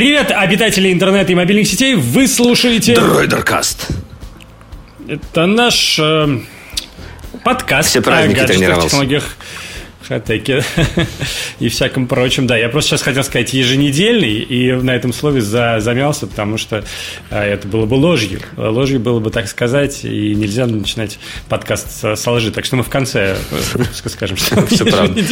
Привет, обитатели интернета и мобильных сетей! Вы слушаете... Дройдеркаст. Это наш э, подкаст Все праздники о гаджетах, тренировался. технологиях, хай-теке и всяком прочем. Да, я просто сейчас хотел сказать еженедельный, и на этом слове за, замялся, потому что э, это было бы ложью. Ложью было бы так сказать, и нельзя начинать подкаст со, со лжи. Так что мы в конце выпуска скажем, что Всё правда.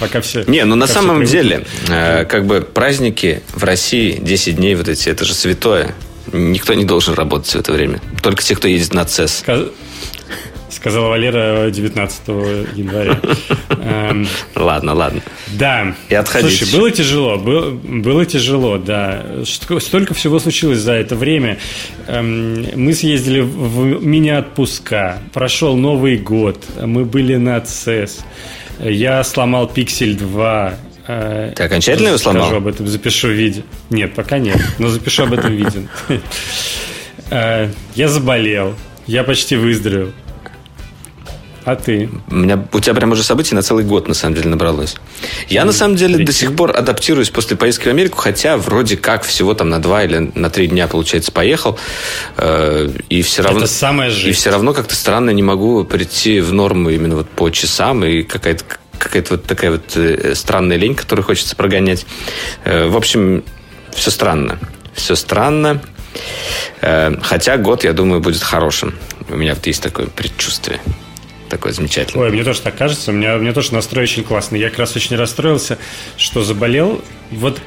пока все... Не, ну на самом все деле, э, как бы праздники в России 10 дней вот эти, это же святое. Никто не должен работать в это время. Только те, кто едет на ЦЕС. Сказ- Сказала Валера 19 января. Эм, Ладно, ладно. Да. И отходить. Слушай, было тяжело, было, было тяжело, да. Столько всего случилось за это время. Эм, Мы съездили в мини-отпуска, прошел Новый год, мы были на ЦЕС. Я сломал Пиксель 2. Э, Ты окончательно его сломал? Скажу об этом, запишу видео. Нет, пока нет, но запишу об этом видео. Э, Я заболел, я почти выздоровел. А ты? У, меня, у тебя прям уже событий на целый год, на самом деле, набралось. Я, на самом деле, до сих пор адаптируюсь после поездки в Америку, хотя вроде как всего там на два или на три дня, получается, поехал. Э, И все равно... Это самая И жизнь. все равно как-то странно не могу прийти в норму именно вот по часам, и какая-то какая-то вот такая вот э, странная лень, которую хочется прогонять. Э, В общем, все странно. Все странно. Э, Хотя год, я думаю, будет хорошим. У меня вот есть такое предчувствие. Такое замечательное. Ой, мне тоже так кажется. У меня, у меня тоже настрой очень классный. Я как раз очень расстроился, что заболел. Вот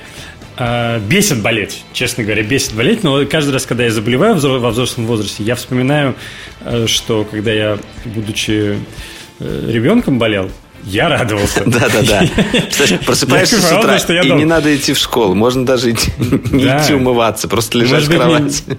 а, бесит болеть, честно говоря, бесит болеть. Но каждый раз, когда я заболеваю во взрослом возрасте, я вспоминаю, э, что когда я, будучи э, ребенком, болел, я радовался. Да-да-да. Представляешь, Просыпаешься Я с утра, и не надо идти в школу. Можно даже не Да. идти умываться, просто лежать в кровати.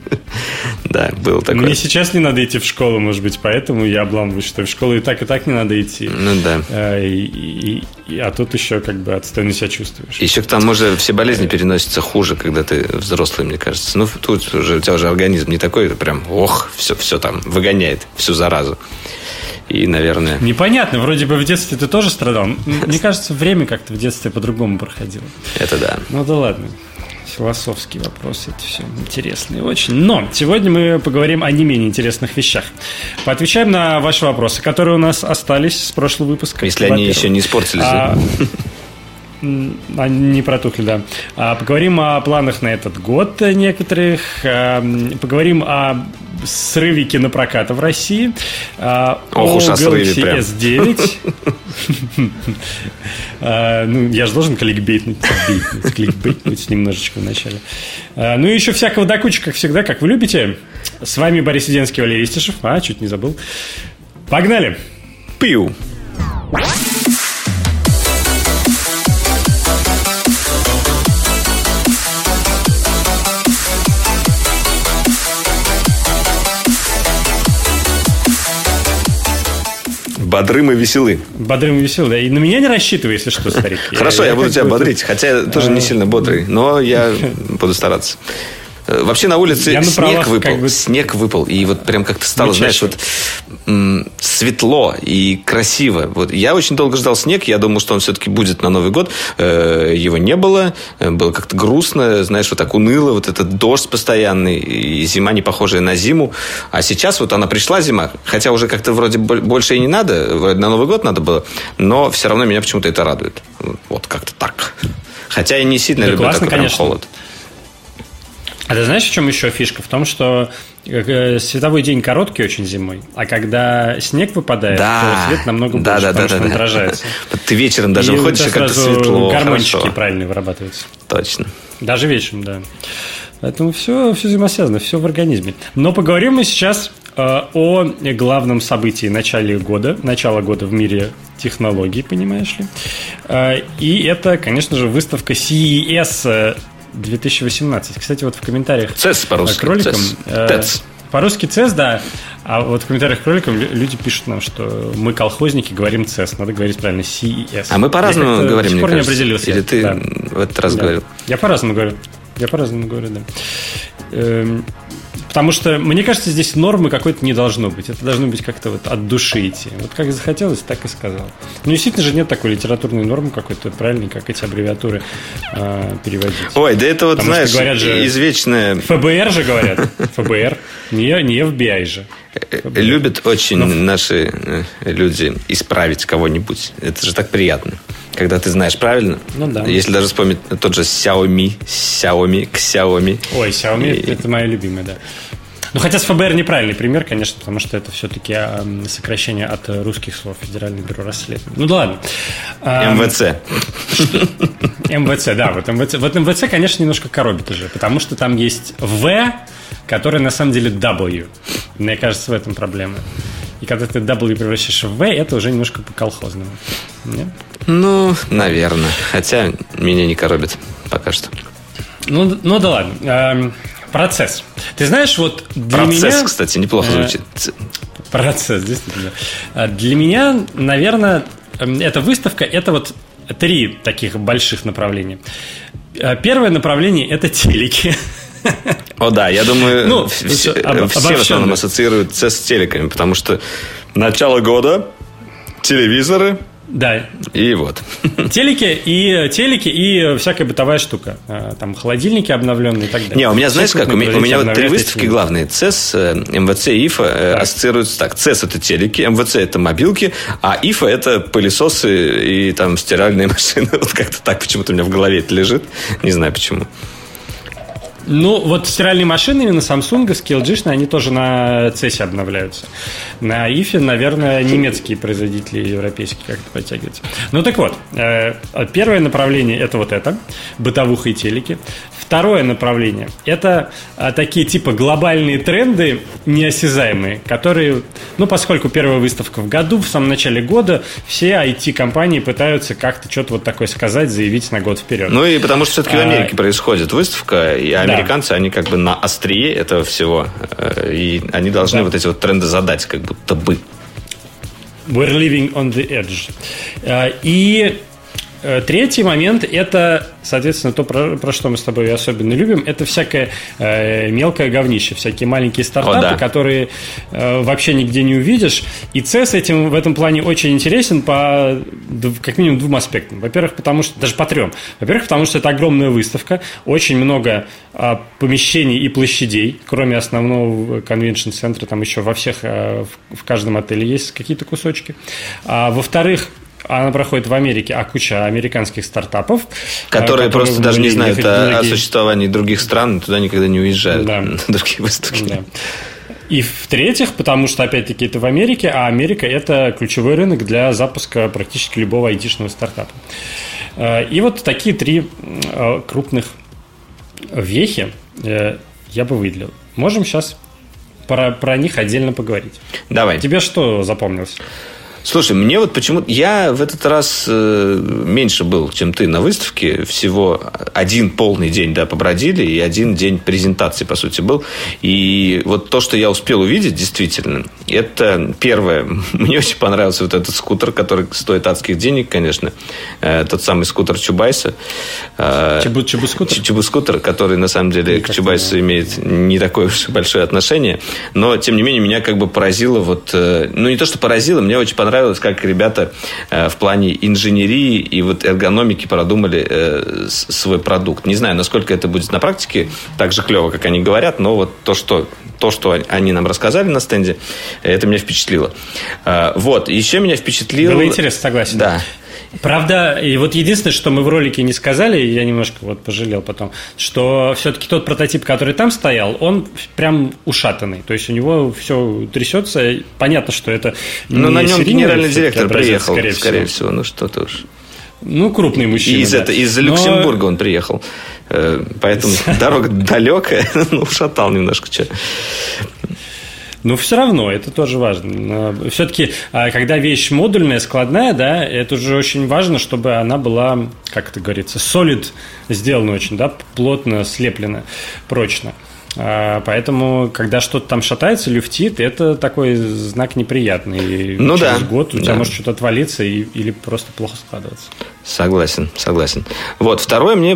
Да, было такое. Мне сейчас не надо идти в школу, может быть, поэтому я обламываюсь, что в школу и так, и так не надо идти. Ну да. А, и- а тут еще как бы отстойно себя чувствуешь. Еще к тому же все болезни переносятся хуже, когда ты взрослый, мне кажется. Ну, тут уже у тебя уже организм не такой, прям, ох, все, все там выгоняет, всю заразу. И, наверное, Непонятно, вроде бы в детстве ты тоже страдал. Мне кажется, время как-то в детстве по-другому проходило. это да. Ну да ладно. Философский вопрос, это все интересно и очень. Но сегодня мы поговорим о не менее интересных вещах. Поотвечаем на ваши вопросы, которые у нас остались с прошлого выпуска. Если они еще не испортились. А, Они не протухли, да. А, Поговорим о планах на этот год некоторых. а, Поговорим о срыве кинопроката в России. а, Ох уж о срыве Galaxy прям. S9. А, Ну, я же должен кликбейтнуть, бейтнуть, кликбейтнуть немножечко вначале. Ну и еще всякого до кучи, как всегда, как вы любите. С вами Борис Сиденский, Валерий Истишев. А, чуть не забыл. Погнали! Пиу. Бодрым и веселы. Бодрым и веселым, да. И на меня не рассчитывай, если что, старик. Хорошо, я, буду тебя бодрить, хотя я тоже не сильно бодрый, но я буду стараться. Э, Вообще на улице Я на снег правах выпал, как бы- снег выпал, и вот прям как-то стало, Ну, знаешь, чаще. вот светло и красиво. Вот я очень долго ждал снег, я думал, что он все-таки будет на Новый год, Э, его не было, Э, было как-то грустно, знаешь, вот так уныло, вот этот дождь постоянный, и зима не похожая на зиму. А сейчас вот она пришла зима, хотя уже как-то вроде бо- больше и не надо, вроде на Новый год надо было, но все равно меня почему-то это радует. Вот как-то так. Хотя я не сильно Да люблю классно, такой прям конечно. холод. А ты знаешь, в чем еще фишка? В том, что э, световой день короткий очень зимой, а когда снег выпадает, то свет намного да, больше, да, потому да, что да, он да. отражается. Ты вечером даже И выходишь, и как-то светло, Гормончики хорошо. правильно вырабатываются. Точно. Даже вечером, да. Поэтому все, все взаимосвязано, все в организме. Но поговорим мы сейчас э, о главном событии начала года, начала года в мире технологий, понимаешь ли. Э, и это, конечно же, выставка CES э, 2018. Кстати, вот в комментариях ЦЕС по-русски. к роликам... ЦЕС. э. По-русски ЦЕС, да. А вот в комментариях к роликам лю- люди пишут нам, что мы, колхозники, говорим ЦЕС. Надо говорить правильно CES. А мы по-разному говорим, до сих пор не кажется. определился. Или ты Да. в этот раз Да. говорил? Я по-разному говорю. Я по-разному говорю, да. Эм, Потому что, мне кажется, здесь нормы какой-то не должно быть. Это должно быть как-то вот от души идти. Вот как захотелось, так и сказал. Ну, действительно же нет такой литературной нормы какой-то правильной, как эти аббревиатуры э, переводить. Ой, да это вот, Потому знаешь, говорят же, извечное... ФБР же говорят. ФБР. Не, не FBI же. ФБР. Любят очень Но... наши э, люди исправить кого-нибудь. Это же так приятно когда ты знаешь правильно. Ну да. Если даже вспомнить тот же Xiaomi, Xiaomi, Xiaomi. Ой, Xiaomi, и... это моя любимая, да. Ну, хотя с ФБР неправильный пример, конечно, потому что это все-таки сокращение от русских слов Федеральное бюро расследований. Ну, да ладно. МВЦ. МВЦ, да. Вот МВЦ, вот МВЦ, конечно, немножко коробит уже, потому что там есть В, который на самом деле W. Мне кажется, в этом проблема. И когда ты W превращаешь в V, это уже немножко по-колхозному. Нет? Ну, наверное. Хотя меня не коробит пока что. Ну, ну да ладно. Эм, процесс. Ты знаешь, вот для процесс, меня... кстати, неплохо э, звучит. Процесс, действительно. Э, для меня, наверное, эм, эта выставка – это вот три таких больших направления. Э, первое направление – это телеки. О, да, я думаю, ну, все, об, все в основном ассоциируют с телеками, потому что начало года, телевизоры, да. И вот. Телеки и телеки и всякая бытовая штука. А, там холодильники обновленные и так далее. Не, у меня, знаешь как, у меня, у меня вот три выставки главные. ЦЕС, э, МВЦ и ИФА э, так. ассоциируются так. ЦЕС это телеки, МВЦ это мобилки, а ИФА это пылесосы и там стиральные машины. Вот как-то так почему-то у меня в голове это лежит. Не знаю почему. Ну, вот стиральные машины именно Samsung, LG, они тоже на CES обновляются. На IFE, наверное, немецкие производители европейские как-то подтягиваются. Ну, так вот, э, первое направление – это вот это, бытовуха и телеки. Второе направление – это а, такие типа глобальные тренды неосязаемые, которые, ну, поскольку первая выставка в году, в самом начале года, все IT-компании пытаются как-то что-то вот такое сказать, заявить на год вперед. Ну, и потому что все-таки в Америке а, происходит выставка, и американцы, да. они как бы на острие этого всего, э, и они должны да. вот эти вот тренды задать, как будто бы. We're living on the edge. А, и Э, третий момент – это, соответственно, то, про, про что мы с тобой особенно любим, это всякое э, мелкое говнище, всякие маленькие стартапы, О, да. которые э, вообще нигде не увидишь. И CES этим, в этом плане очень интересен по как минимум двум аспектам. Во-первых, потому что, даже по трем. Во-первых, потому что это огромная выставка, очень много э, помещений и площадей, кроме основного конвеншн-центра, там еще во всех, э, в, в каждом отеле есть какие-то кусочки. А, во-вторых, она проходит в Америке, а куча американских стартапов. Которые, которые просто даже не знают о, многие... о существовании других стран, туда никогда не уезжают да. на другие выставки. Да. И в-третьих, потому что, опять-таки, это в Америке, а Америка – это ключевой рынок для запуска практически любого айтишного стартапа. Э, и вот такие три э, крупных вехи э, я бы выделил. Можем сейчас про, про них отдельно поговорить. Давай. Тебе что запомнилось? Слушай, мне вот почему я в этот раз э, меньше был, чем ты на выставке. Всего один полный день, да, побродили, и один день презентации, по сути, был. И вот то, что я успел увидеть, действительно, это первое. Мне очень понравился вот этот скутер, который стоит адских денег, конечно. Э, тот самый скутер Чубайса. Э, Чебу, Чебу-скутер? Чебу-скутер, который, на самом деле, к Чубайсу имеет не такое уж большое отношение. Но, тем не менее, меня как бы поразило вот... Ну, не то, что поразило, мне очень понравилось понравилось, как ребята э, в плане инженерии и вот эргономики продумали э, свой продукт. Не знаю, насколько это будет на практике так же клево, как они говорят, но вот то, что то, что они нам рассказали на стенде, это меня впечатлило. Э, вот, еще меня впечатлило... Было интересно, согласен. Да. Правда, и вот единственное, что мы в ролике не сказали, я немножко вот пожалел потом, что все-таки тот прототип, который там стоял, он прям ушатанный. То есть у него все трясется. Понятно, что это Но на нем генеральный директор приехал, скорее, скорее всего. всего. Ну что-то уж. Ну, крупный мужчина. Из, да. это, из Но... Люксембурга он приехал. Э, поэтому дорога далекая. Ну, ушатал немножко. Но все равно, это тоже важно. Все-таки, а, когда вещь модульная, складная, да, это уже очень важно, чтобы она была, как это говорится, solid сделана очень, да, плотно слеплена, прочно. А, поэтому, когда что-то там шатается, люфтит, это такой знак неприятный. И ну через да. год у тебя да. может что-то отвалиться и, или просто плохо складываться. Согласен, согласен. Вот, второе мне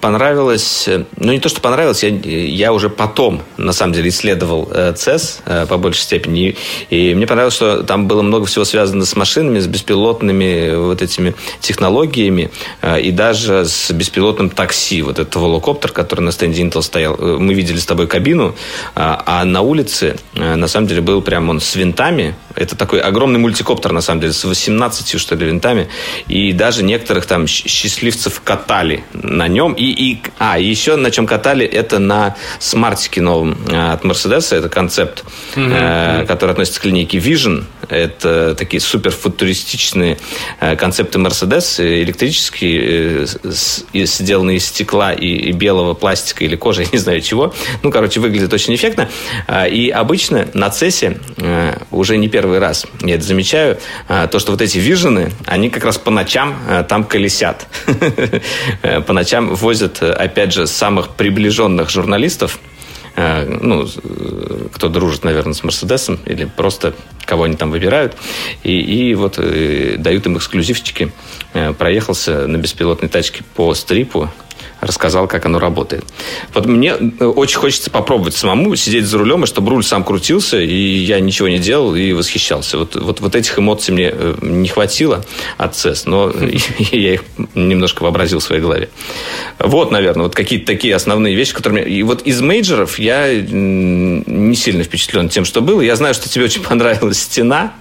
понравилось, э, ну не то, что понравилось, я, я уже потом, на самом деле, исследовал э, CES э, по большей степени, и мне понравилось, что там было много всего связано с машинами, с беспилотными вот этими технологиями, и даже с беспилотным такси, вот этот волокоптер, который на стенде Intel стоял, мы видели с тобой кабину, а на улице, на самом деле, был прям он с винтами, это такой огромный мультикоптер, на самом деле, с 18, что ли, винтами, и даже не некоторых там счастливцев катали на нем. И, и, а, еще на чем катали, это на смартике новом э, от Мерседеса. Это концепт, mm-hmm. э, который относится к линейке Vision. Это такие супер футуристичные э, концепты Mercedes, электрические, э, сделанные из стекла и, и белого пластика или кожи, я не знаю чего. Ну, короче, выглядит очень эффектно. Э, и обычно на CES э, уже не первый раз я это замечаю, э, то, что вот эти вижены, они как раз по ночам там колесят. По ночам возят, опять же, самых приближенных журналистов, э, ну, кто дружит, наверное, с Мерседесом, или просто кого они там выбирают, и, и вот э, дают им эксклюзивчики. Э, проехался на беспилотной тачке по стрипу, рассказал, как оно работает. Вот мне э, очень хочется попробовать самому сидеть за рулем, и чтобы руль сам крутился, и я ничего не делал, и восхищался. Вот, вот, вот этих эмоций мне э, не хватило от CES, но я их немножко вообразил в своей голове. Вот, наверное, вот какие-то такие основные вещи, которые... И вот из мейджеров я не сильно впечатлен тем, что было. Я знаю, что тебе очень понравилась стена.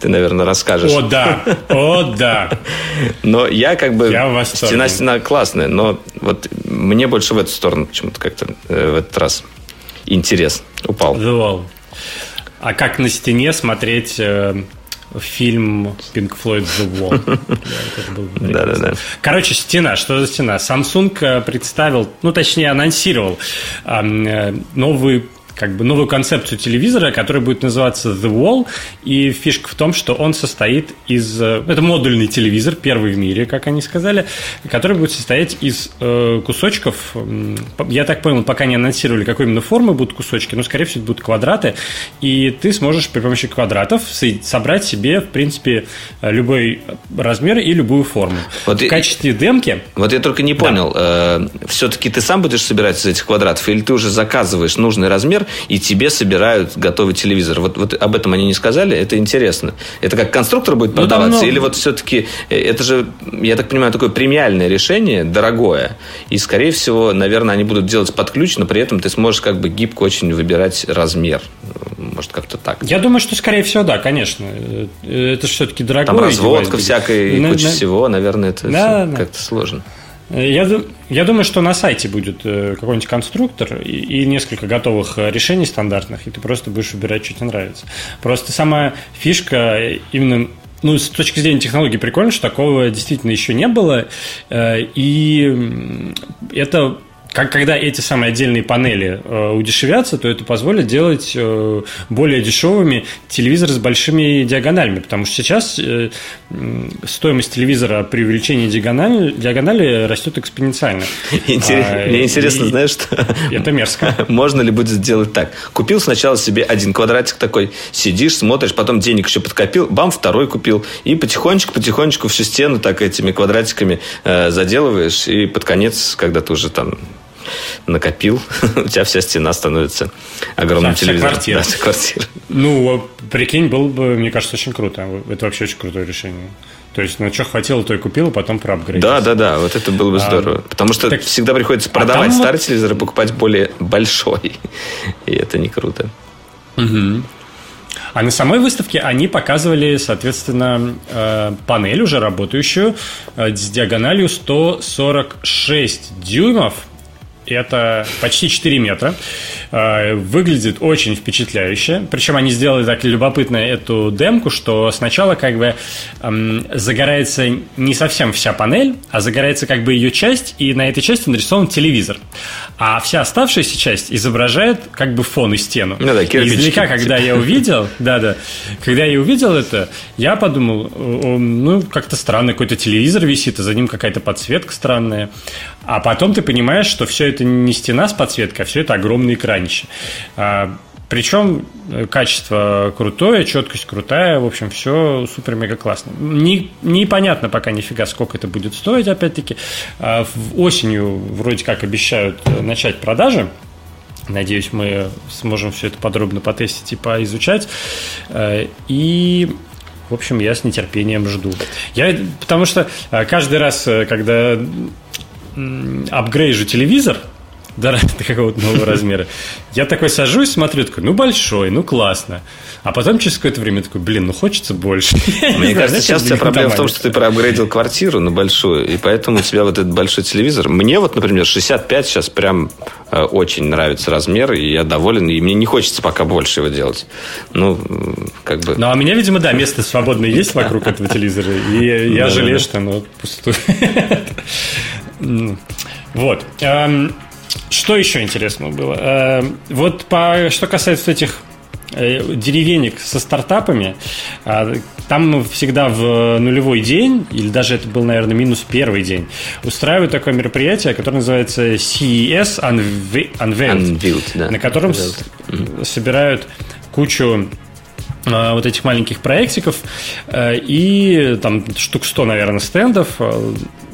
Ты, наверное, расскажешь. О, да! О, да! Но я как бы... Я Стена-стена классная, но вот мне больше в эту сторону почему-то как-то э, в этот раз интерес упал. Вау. А как на стене смотреть э, фильм Pink Floyd The Wall? Да-да-да. Короче, стена. Что за стена? Samsung э, представил, ну, точнее, анонсировал новый как бы новую концепцию телевизора, который будет называться The Wall. И фишка в том, что он состоит из... Э, это модульный телевизор, первый в мире, как они сказали, который будет состоять из э, кусочков. Я так понял, пока не анонсировали, какой именно формы будут кусочки, но, скорее всего, это будут квадраты. И ты сможешь при помощи квадратов собрать себе, в принципе, любой размер и любую форму. Вот в и, качестве демки... Вот я только не понял. Да. Э, все-таки ты сам будешь собирать из этих квадратов, или ты уже заказываешь нужный размер, телевизор, и тебе собирают готовый телевизор. Вот, вот об этом они не сказали, это интересно. Это как конструктор будет продаваться, ну, или вот все-таки э, это же, я так понимаю, такое премиальное решение, дорогое, и, скорее всего, наверное, они будут делать под ключ, но при этом ты сможешь как бы гибко очень выбирать размер. Может, как-то так. Я думаю, что, скорее всего, да, конечно. Э, это же все-таки дорогое. Там разводка всякой, на, куча на... всего, наверное, это да, да. как-то сложно. Я, я думаю, что на сайте будет э, какой-нибудь конструктор и, и несколько готовых э, решений стандартных, и ты просто будешь выбирать, что тебе нравится. Просто сама фишка именно ну, с точки зрения технологии прикольно, что такого действительно еще не было. Э, и это как, когда эти самые отдельные панели э, удешевятся, то это позволит делать э, более дешевыми телевизоры с большими диагоналями, потому что сейчас э, стоимость телевизора при увеличении диагонали, диагонали растет экспоненциально. Интерес, а, мне интересно, и, знаешь, что? Это мерзко. Можно ли будет сделать так? Купил сначала себе один квадратик такой, сидишь, смотришь, потом денег еще подкопил, бам, второй купил, и потихонечку-потихонечку всю стену так этими квадратиками э, заделываешь, и под конец, когда ты уже там накопил, у тебя вся стена становится огромным телевизором. Вся квартира. Да, вся квартира. Ну, прикинь, было бы, мне кажется, очень круто. Это вообще очень крутое решение. То есть, ну, что хватило, то и купил, а потом проапгрейдил. Да, да, да, вот это было бы а, здорово. А, Потому что так, всегда приходится а продавать а старый вот... телевизор и покупать более большой. И это не круто. Угу. А на самой выставке они показывали, соответственно, э, панель уже работающую э, с диагональю 146 дюймов – это почти 4 метра. Э, выглядит очень впечатляюще. Причем они сделали так любопытно эту демку, что сначала как бы эм, загорается не совсем вся панель, а загорается как бы ее часть, и на этой части нарисован телевизор. А вся оставшаяся часть изображает как бы фон и стену. Ну да, и издалека, когда я увидел, да-да, когда я увидел это, я подумал, ну, как-то странно, какой-то телевизор висит, а за ним какая-то подсветка странная. А потом ты понимаешь, что все это не стена с подсветкой, а все это огромные экранище. А, Причем э, качество крутое, четкость крутая, в общем, все супер-мега классно. Не, непонятно пока нифига, сколько это будет стоить, опять-таки. А осенью вроде как обещают э, начать продажи. Надеюсь, мы сможем все это подробно потестить и поизучать. Э, и в общем, я с нетерпением жду. Я, потому что каждый раз, когда апгрейжу телевизор, до, до какого-то нового размера. Я такой сажусь, смотрю, такой, ну большой, ну классно. А потом через какое-то время такой, блин, ну хочется больше. Мне кажется, сейчас у тебя проблема в том, что ты проапгрейдил квартиру на большую, и поэтому у тебя вот этот большой телевизор. Мне вот, например, 65 сейчас прям э, очень нравится размер, и я доволен, и мне не хочется пока больше его делать. Ну, как бы... Ну, а у меня, видимо, да, место свободное есть вокруг этого телевизора, и я жалею, что оно пустует. Вот. Эм, что еще интересного было? Э, вот по, что касается этих э, деревенек со стартапами, а, там всегда в нулевой день, или даже это был, наверное, минус первый день, устраивают такое мероприятие, которое называется CES Unveiled, Unveiled да. на котором Unveiled. собирают кучу вот этих маленьких проектиков э, и там штук 100, наверное, стендов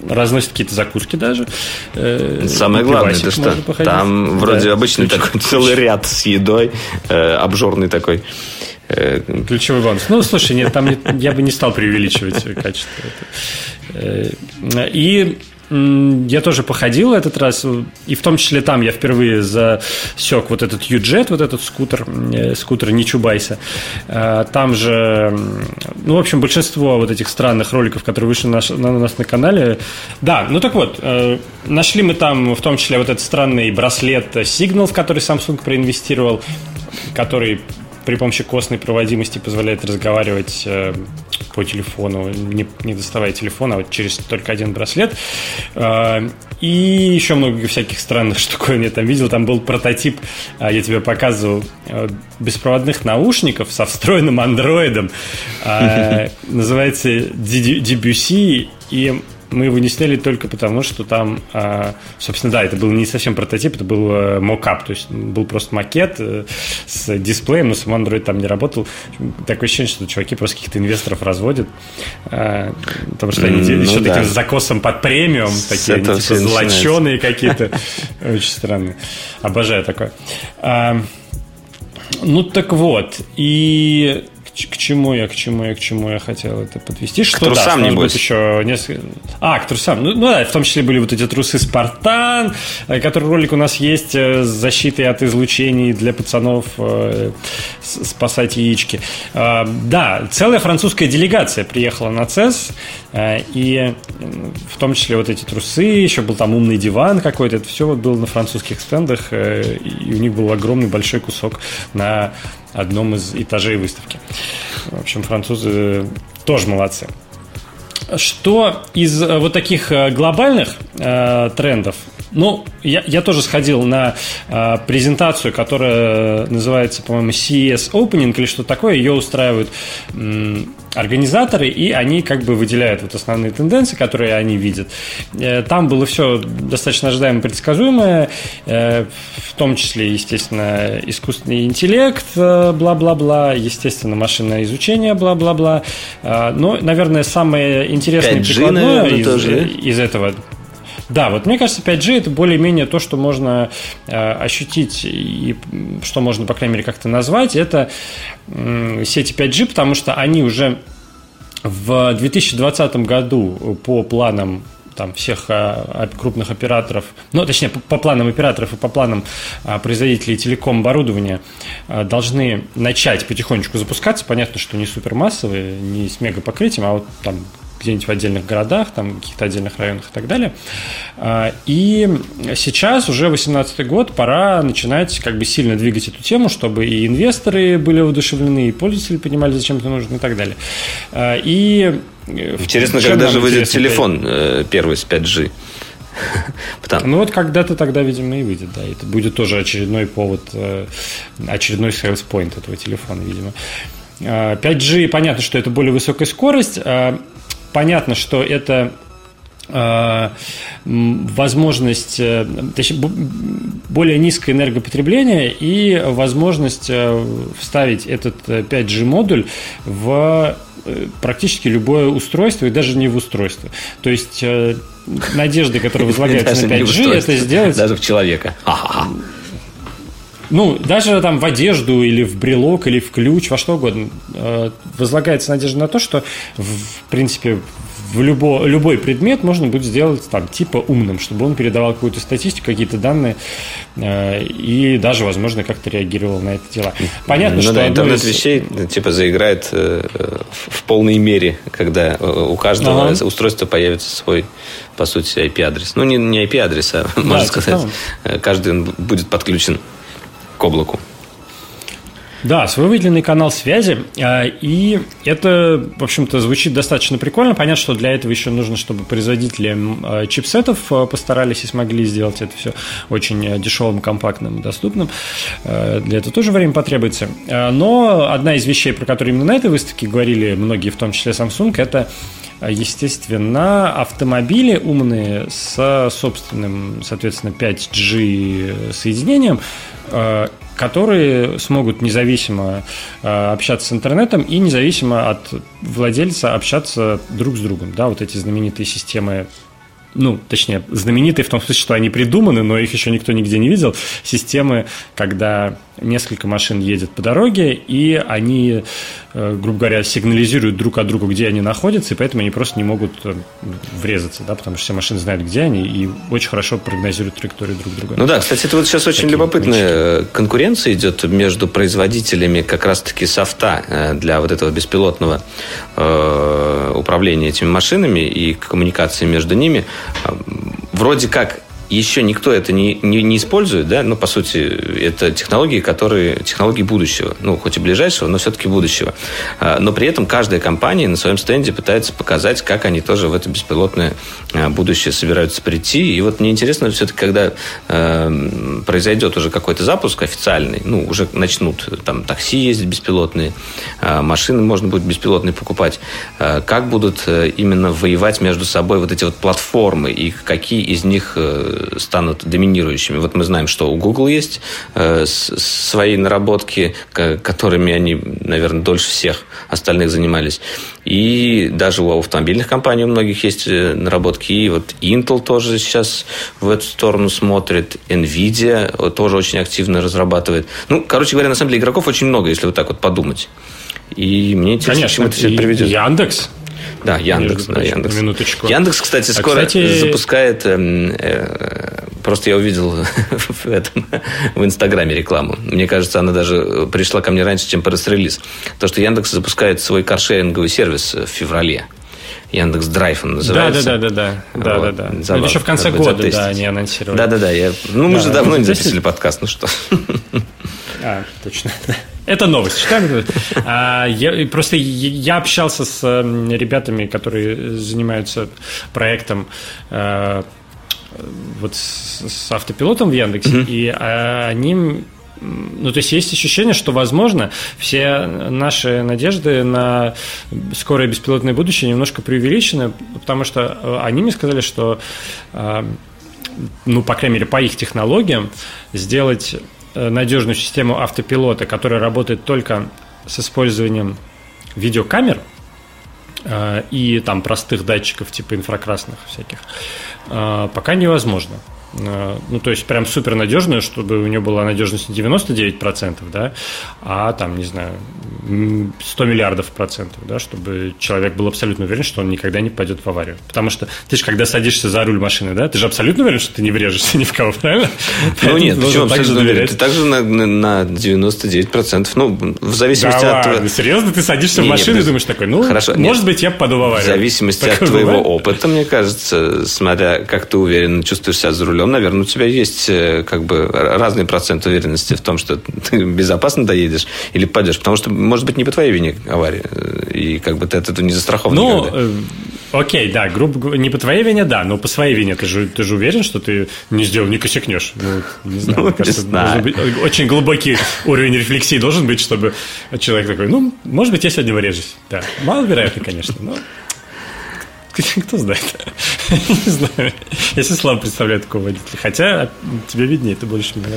разносят какие-то закуски даже. Э, Самое главное, это что там вроде да, обычный ключ, такой целый ряд с едой, э, обжорный такой. Э, Ключевой бонус. Ну, слушай, нет, там я бы не стал преувеличивать качество. И я тоже походил этот раз, и в том числе там я впервые засек вот этот юджет, вот этот скутер, э, скутер не Чубайса. Э, там же, ну, в общем, большинство вот этих странных роликов, которые вышли на, на, нас на канале. Да, ну так вот, э, нашли мы там в том числе вот этот странный браслет Signal, в который Samsung проинвестировал, который при помощи костной проводимости позволяет разговаривать э, по телефону, не, не доставая телефона, а вот через только один браслет. Э, и еще много всяких странных штуковин я там видел. Там был прототип, э, я тебе показывал, беспроводных наушников со встроенным андроидом. Называется DBC, и мы его не сняли только потому, что там, а, собственно, да, это был не совсем прототип, это был э, мокап, то есть был просто макет э, с дисплеем, но сам Android там не работал. Такое ощущение, что чуваки просто каких-то инвесторов разводят, а, потому что они ну, еще да. таким закосом под премиум, такие они, типа золоченые какие-то. Очень странные. Обожаю такое. А, ну так вот, и к чему я, к чему я, к чему я хотел это подвести? Что, к трусам, да, небось. еще несколько... А, к трусам. Ну, ну да, в том числе были вот эти трусы Спартан, э, который ролик у нас есть э, с защитой от излучений для пацанов э, спасать яички. А, да, целая французская делегация приехала на ЦЕС, и в том числе вот эти трусы, еще был там умный диван какой-то, это все вот было на французских стендах, и у них был огромный большой кусок на одном из этажей выставки. В общем, французы тоже молодцы. Что из э, вот таких э, глобальных э, трендов ну, я, я тоже сходил на э, презентацию, которая называется, по-моему, CES Opening или что такое. Ее устраивают э, организаторы, и они как бы выделяют вот основные тенденции, которые они видят. Э, там было все достаточно ожидаемо предсказуемое, э, в том числе, естественно, искусственный интеллект, э, бла-бла-бла, естественно, машинное изучение, бла-бла-бла. Э, но, наверное, самое интересное прикладное из, тоже. из этого да, вот мне кажется, 5G это более-менее то, что можно э, ощутить и что можно, по крайней мере, как-то назвать. Это э, сети 5G, потому что они уже в 2020 году по планам там, всех а, крупных операторов, ну, точнее, по, планам операторов и по планам а, производителей телеком-оборудования должны начать потихонечку запускаться. Понятно, что не супермассовые, не с мегапокрытием, а вот там где-нибудь в отдельных городах, там, каких-то отдельных районах и так далее. А, и сейчас, уже 18 год, пора начинать как бы сильно двигать эту тему, чтобы и инвесторы были воодушевлены, и пользователи понимали, зачем это нужно и так далее. А, и э, Интересно, когда же выйдет телефон 5... Э, первый с 5G? Потому... Ну вот когда-то тогда, видимо, и выйдет, да. Это будет тоже очередной повод, э, очередной sales point этого телефона, видимо. 5G, а, понятно, что это более высокая скорость. Понятно, что это Э, возможность, э, точнее, более низкое энергопотребление и возможность э, вставить этот 5G модуль в практически любое устройство и даже не в устройство. То есть надежды, которые возлагаются на 5G, это сделать... Даже в человека. Ну, даже там в одежду или в брелок, или в ключ, во что угодно. Возлагается надежда на то, что, в принципе, в любо, любой предмет можно будет сделать там типа умным, чтобы он передавал какую-то статистику, какие-то данные э, и даже, возможно, как-то реагировал на это дела. Понятно, ну, что да, интернет из... вещей типа заиграет э, в полной мере, когда э, у каждого ага. устройства появится свой, по сути, IP-адрес. Ну, не, не IP-адрес, а, да, можно сказать, э, каждый будет подключен к облаку. Да, свой выделенный канал связи. А, и это, в общем-то, звучит достаточно прикольно. Понятно, что для этого еще нужно, чтобы производители а, чипсетов а, постарались и смогли сделать это все очень дешевым, компактным, доступным. Для этого тоже время потребуется. Но одна из вещей, про которые именно на этой выставке говорили многие, в том числе Samsung, это естественно, автомобили умные с собственным, соответственно, 5G соединением, которые смогут независимо э, общаться с интернетом и независимо от владельца общаться друг с другом. Да, вот эти знаменитые системы ну, точнее, знаменитые в том смысле, что они придуманы, но их еще никто нигде не видел, системы, когда несколько машин едет по дороге, и они, э, грубо говоря, сигнализируют друг от друга, где они находятся, и поэтому они просто не могут э, врезаться, да, потому что все машины знают, где они, и очень хорошо прогнозируют траекторию друг друга. Ну да, кстати, это вот сейчас очень Такие любопытная мячики. конкуренция идет между производителями как раз-таки софта э, для вот этого беспилотного управления этими машинами и коммуникации между ними. Вроде как еще никто это не, не, не использует, да, ну, по сути, это технологии, которые, технологии будущего, ну, хоть и ближайшего, но все-таки будущего. А, но при этом каждая компания на своем стенде пытается показать, как они тоже в это беспилотное а, будущее собираются прийти. И вот мне интересно все-таки, когда э, произойдет уже какой-то запуск официальный, ну, уже начнут там такси ездить беспилотные, э, машины можно будет беспилотные покупать, э, как будут э, именно воевать между собой вот эти вот платформы и какие из них э, станут доминирующими. Вот мы знаем, что у Google есть э, свои наработки, которыми они, наверное, дольше всех остальных занимались. И даже у автомобильных компаний у многих есть э, наработки. И вот Intel тоже сейчас в эту сторону смотрит. Nvidia тоже очень активно разрабатывает. Ну, короче говоря, на самом деле игроков очень много, если вот так вот подумать. И мне интересно, Конечно, к чему это все приведет. Яндекс да, Яндекс, да, Яндекс. Минуточку. Яндекс, кстати, скоро а, кстати... запускает. Э, э, просто я увидел в этом в Инстаграме рекламу. Мне кажется, она даже пришла ко мне раньше, чем пресс-релиз. То, что Яндекс запускает свой каршеринговый сервис в феврале. Яндекс Драйв он называется. Да, да, да, да, да, вот. да, да. Забав, еще в конце года, затестить. да, они анонсировали. Да, да, да. Я, ну, мы да, же давно не записывали подкаст, ну что. А, точно. Это новость. А, я, просто я общался с ребятами, которые занимаются проектом э, вот с, с автопилотом в Яндексе, mm-hmm. и а, они ну, то есть есть ощущение, что, возможно, все наши надежды на скорое беспилотное будущее немножко преувеличены, потому что э, они мне сказали, что, ну, по крайней мере, по их технологиям, сделать надежную систему автопилота, которая работает только с использованием видеокамер э, и там простых датчиков типа инфракрасных всяких, э, пока невозможно. Э, ну, то есть прям супер надежную, чтобы у нее была надежность 99%, да, а там, не знаю, 100 миллиардов процентов, да, чтобы человек был абсолютно уверен, что он никогда не пойдет в аварию. Потому что ты же, когда садишься за руль машины, да, ты же абсолютно уверен, что ты не врежешься ни в кого, правильно? Ну, нет, почему абсолютно уверен? Ты также на, на 99%, ну, в зависимости да, от... Ладно, серьезно, ты садишься не, в машину нет, и думаешь такой, ну, Хорошо, может нет. быть, я попаду в аварию. В зависимости Такое от твоего бывает? опыта, мне кажется, смотря как ты уверенно чувствуешь себя за рулем, рулем, наверное, у тебя есть э, как бы разный процент уверенности в том, что ты безопасно доедешь или пойдешь. Потому что, может быть, не по твоей вине авария. Э, и как бы ты от этого не застрахован ну, никогда. Э, окей, да, грубо не по твоей вине, да, но по своей вине ты же, ты же уверен, что ты не сделал, не косякнешь. Ну, не знаю, ну, кажется, не знаю. Быть, очень глубокий уровень рефлексии должен быть, чтобы человек такой, ну, может быть, я сегодня вырежусь. Да, маловероятно, конечно, но кто знает. Не знаю. Я себе слабо представляю такого водителя. Хотя тебе виднее, ты больше меня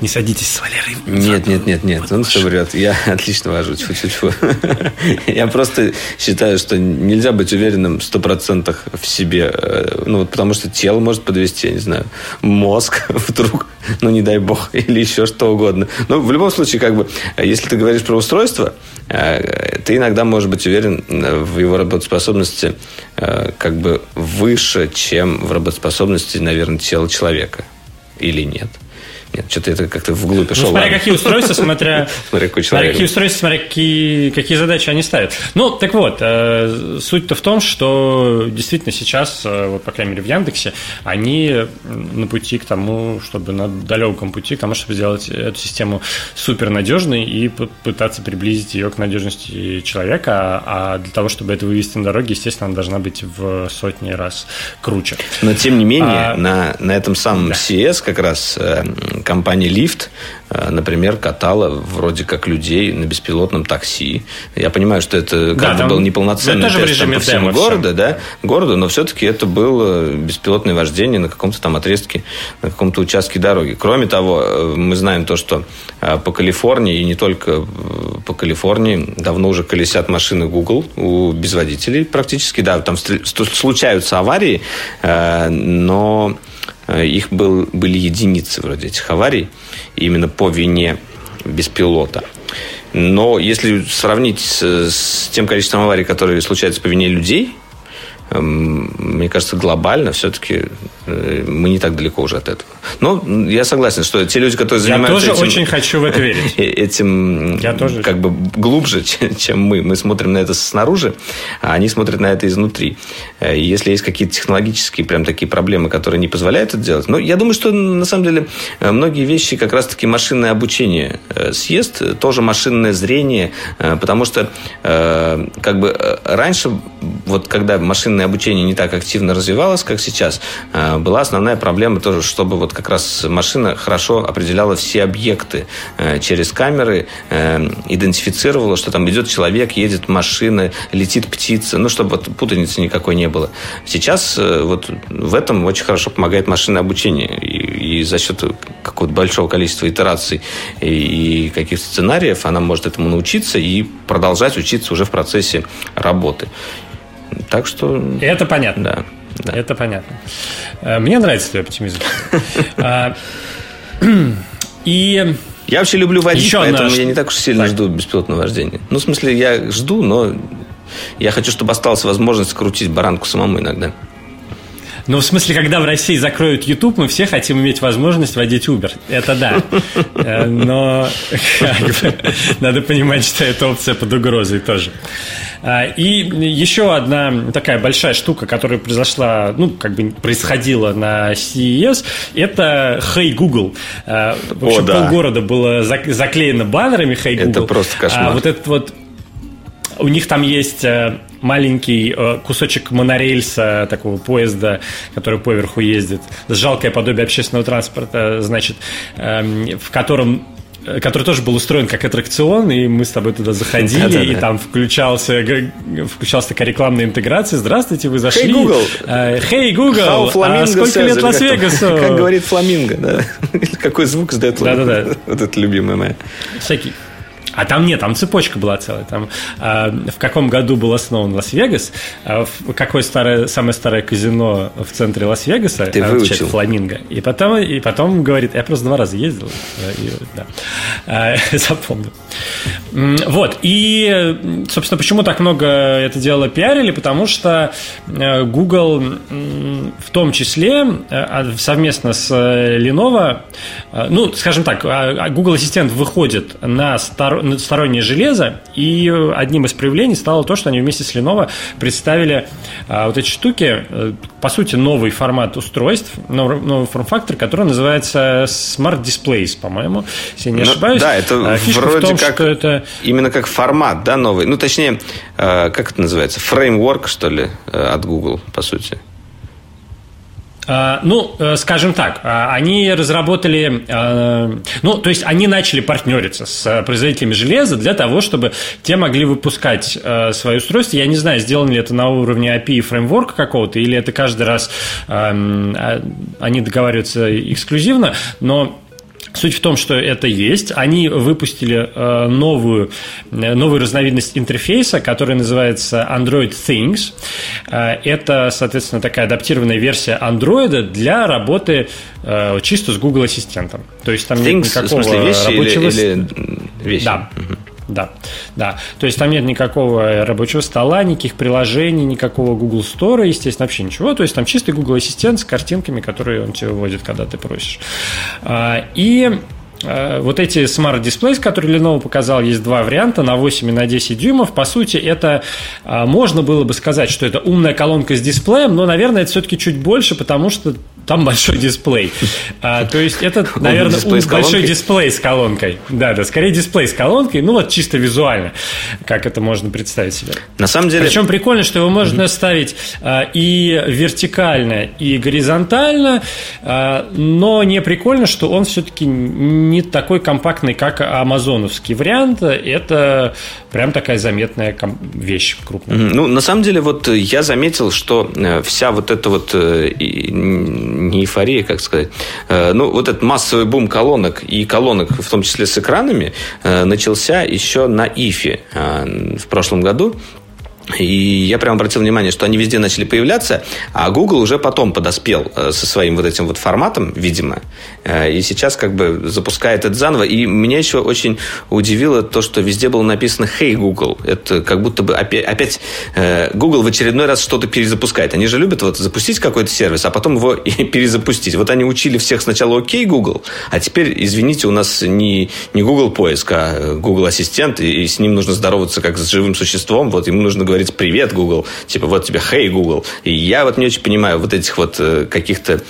Не садитесь с Валерой. Нет, нет, нет, нет. Он все врет. Я отлично вожу. Тьфу-тьфу-тьфу. Я просто считаю, что нельзя быть уверенным сто процентах в себе. Э, ну, вот потому что тело может подвести, я не знаю, мозг вдруг, ну, не дай бог, или еще что угодно. Но в любом случае, как бы, если ты говоришь про устройство, э, ты иногда можешь быть уверен в его работоспособности э, как бы выше, чем в работоспособности, наверное, тела человека. Или нет? Нет, что-то это как-то вглубь пошел. Ну, смотря какие устройства, смотря, смотря, какой смотря какие устройства, смотря какие, какие задачи они ставят. Ну, так вот, э, суть-то в том, что действительно сейчас, э, вот, по крайней мере, в Яндексе, они на пути к тому, чтобы на далеком пути к тому, чтобы сделать эту систему супернадежной и пытаться приблизить ее к надежности человека, а для того, чтобы это вывести на дороге, естественно, она должна быть в сотни раз круче. Но, тем не менее, а, на, на этом самом да. CES как раз э, компания Lyft, э, например, катала вроде как людей на беспилотном такси. Я понимаю, что это да, как бы был неполноценный тест там, по всему городу, да, городу, но все-таки это было беспилотное вождение на каком-то там отрезке, на каком-то участке дороги. Кроме того, э, мы знаем то, что э, по Калифорнии, и не только по Калифорнии, давно уже колесят машины Google у без водителей практически. Да, там случаются аварии, но их был, были единицы вроде этих аварий, именно по вине беспилота. Но если сравнить с, с тем количеством аварий, которые случаются по вине людей, мне кажется, глобально все-таки Э, мы не так далеко уже от этого. Но я согласен, что те люди, которые занимаются Я тоже этим, очень хочу в это верить. Э, этим я тоже. как бы глубже, чем мы. Мы смотрим на это снаружи, а они смотрят на это изнутри. Э, если есть какие-то технологические прям такие проблемы, которые не позволяют это делать, но я думаю, что на самом деле многие вещи как раз-таки машинное обучение съест, тоже машинное зрение, потому что как бы раньше, вот когда машинное обучение не так активно развивалось, как сейчас, была основная проблема тоже, чтобы вот как раз машина хорошо определяла все объекты э, через камеры, э, идентифицировала, что там идет человек, едет машина, летит птица, ну, чтобы вот путаницы никакой не было. Сейчас э, вот в этом очень хорошо помогает машинное обучение. И, за счет какого-то большого количества итераций и каких-то сценариев она может этому научиться и продолжать учиться уже в процессе работы. Так что... Это понятно. Да. Да. Это понятно. Э, мне нравится твой оптимизм. А, и я вообще люблю водить, Еще поэтому одна... я не так уж сильно так. жду беспилотного вождения. Ну, в смысле, я жду, но я хочу, чтобы осталась возможность крутить баранку самому иногда. Ну, в смысле, когда в России закроют YouTube, мы все хотим иметь возможность водить Uber. Это да. Э, но надо понимать, что эта опция под угрозой тоже. А, и еще одна такая большая штука, которая произошла, ну, как бы происходила на CES, это Hey Google. А, в общем, О, да. полгорода было заклеено баннерами Hey Google. Это просто кошмар. А вот этот вот у них там есть э, маленький э, кусочек монорельса, такого поезда, который поверху ездит, жалкое подобие общественного транспорта, значит, эм, в котором который тоже был устроен как аттракцион, и мы с тобой туда заходили, да, да, и там включался, включалась такая рекламная интеграция. Здравствуйте, вы зашли. Hey Google. Uh, hey Google. А сколько лет Лас-Вегасу? Как, говорит фламинго, да. Какой звук издает да, да, да. Вот это любимое мое. Всякий а там нет, там цепочка была целая. Там, э, в каком году был основан Лас-Вегас, э, какое старое, самое старое казино в центре Лас-Вегаса, Ты выучил. Фламинго. И потом, и потом говорит, я просто два раза ездил, и, да, э, запомнил. Вот, и, собственно, почему так много это дело пиарили? Потому что э, Google в том числе э, совместно с э, Lenovo, ну, скажем так, а, а Google Ассистент выходит на стороннее железо, и одним из проявлений стало то, что они вместе с Lenovo представили вот эти штуки, по сути, новый формат устройств, новый форм-фактор, который называется Smart Displays, по-моему, если я не ну, ошибаюсь. Да, это Фишка вроде том, как... это именно как формат, да, новый. Ну, точнее, э, как это называется? Фреймворк, что ли, э, от Google, по сути. А, ну, э, скажем так, а, они разработали, а, ну, то есть они начали партнериться с производителями железа для того, чтобы те могли выпускать свои устройства. Я не знаю, сделано ли это на уровне API фреймворка какого-то, или это каждый раз они договариваются эксклюзивно, но Суть в том, что это есть. Они выпустили э, новую, э, новую разновидность интерфейса, которая называется Android Things. Э, это, соответственно, такая адаптированная версия Android для работы чисто с Google Ассистентом. То есть там Things, нет никакого в смысле, вещи рабочего... Или, или вещи? Да. Угу. Да, да. То есть там нет никакого рабочего стола, никаких приложений, никакого Google Store, естественно, вообще ничего. То есть там чистый Google Ассистент с картинками, которые он тебе выводит, когда ты просишь. А, и а, вот эти Smart Displays, которые Lenovo показал, есть два варианта, на 8 и на 10 дюймов. По сути, это а, можно было бы сказать, что это умная колонка с дисплеем, но, наверное, это все-таки чуть больше, потому что там большой дисплей. А, то есть это, наверное, дисплей большой дисплей с колонкой. Да, да, скорее дисплей с колонкой, ну вот чисто визуально, как это можно представить себе. На самом деле... Причем прикольно, что его можно mm-hmm. ставить а, и вертикально, и горизонтально, а, но не прикольно, что он все-таки не такой компактный, как амазоновский вариант. Это прям такая заметная вещь крупная. Mm-hmm. Ну, на самом деле, вот я заметил, что э, вся вот эта вот э, не эйфория, как сказать, э, ну, вот этот массовый бум колонок и колонок, в том числе с экранами, э, начался еще на ИФе э, в прошлом году. И я прямо обратил внимание, что они везде начали появляться, а Google уже потом подоспел э, со своим вот этим вот форматом, видимо, э, и сейчас как бы запускает это заново. И меня еще очень удивило то, что везде было написано «Hey, Google». Это как будто бы опять, опять э, Google в очередной раз что-то перезапускает. Они же любят вот запустить какой-то сервис, а потом его и перезапустить. Вот они учили всех сначала «Окей, Google», а теперь, извините, у нас не, не Google поиск, а Google Ассистент, и с ним нужно здороваться как с живым существом, вот ему нужно говорить говорить «Привет, Google», типа «Вот тебе «Hey, Google». И я вот не очень понимаю вот этих вот э, каких-то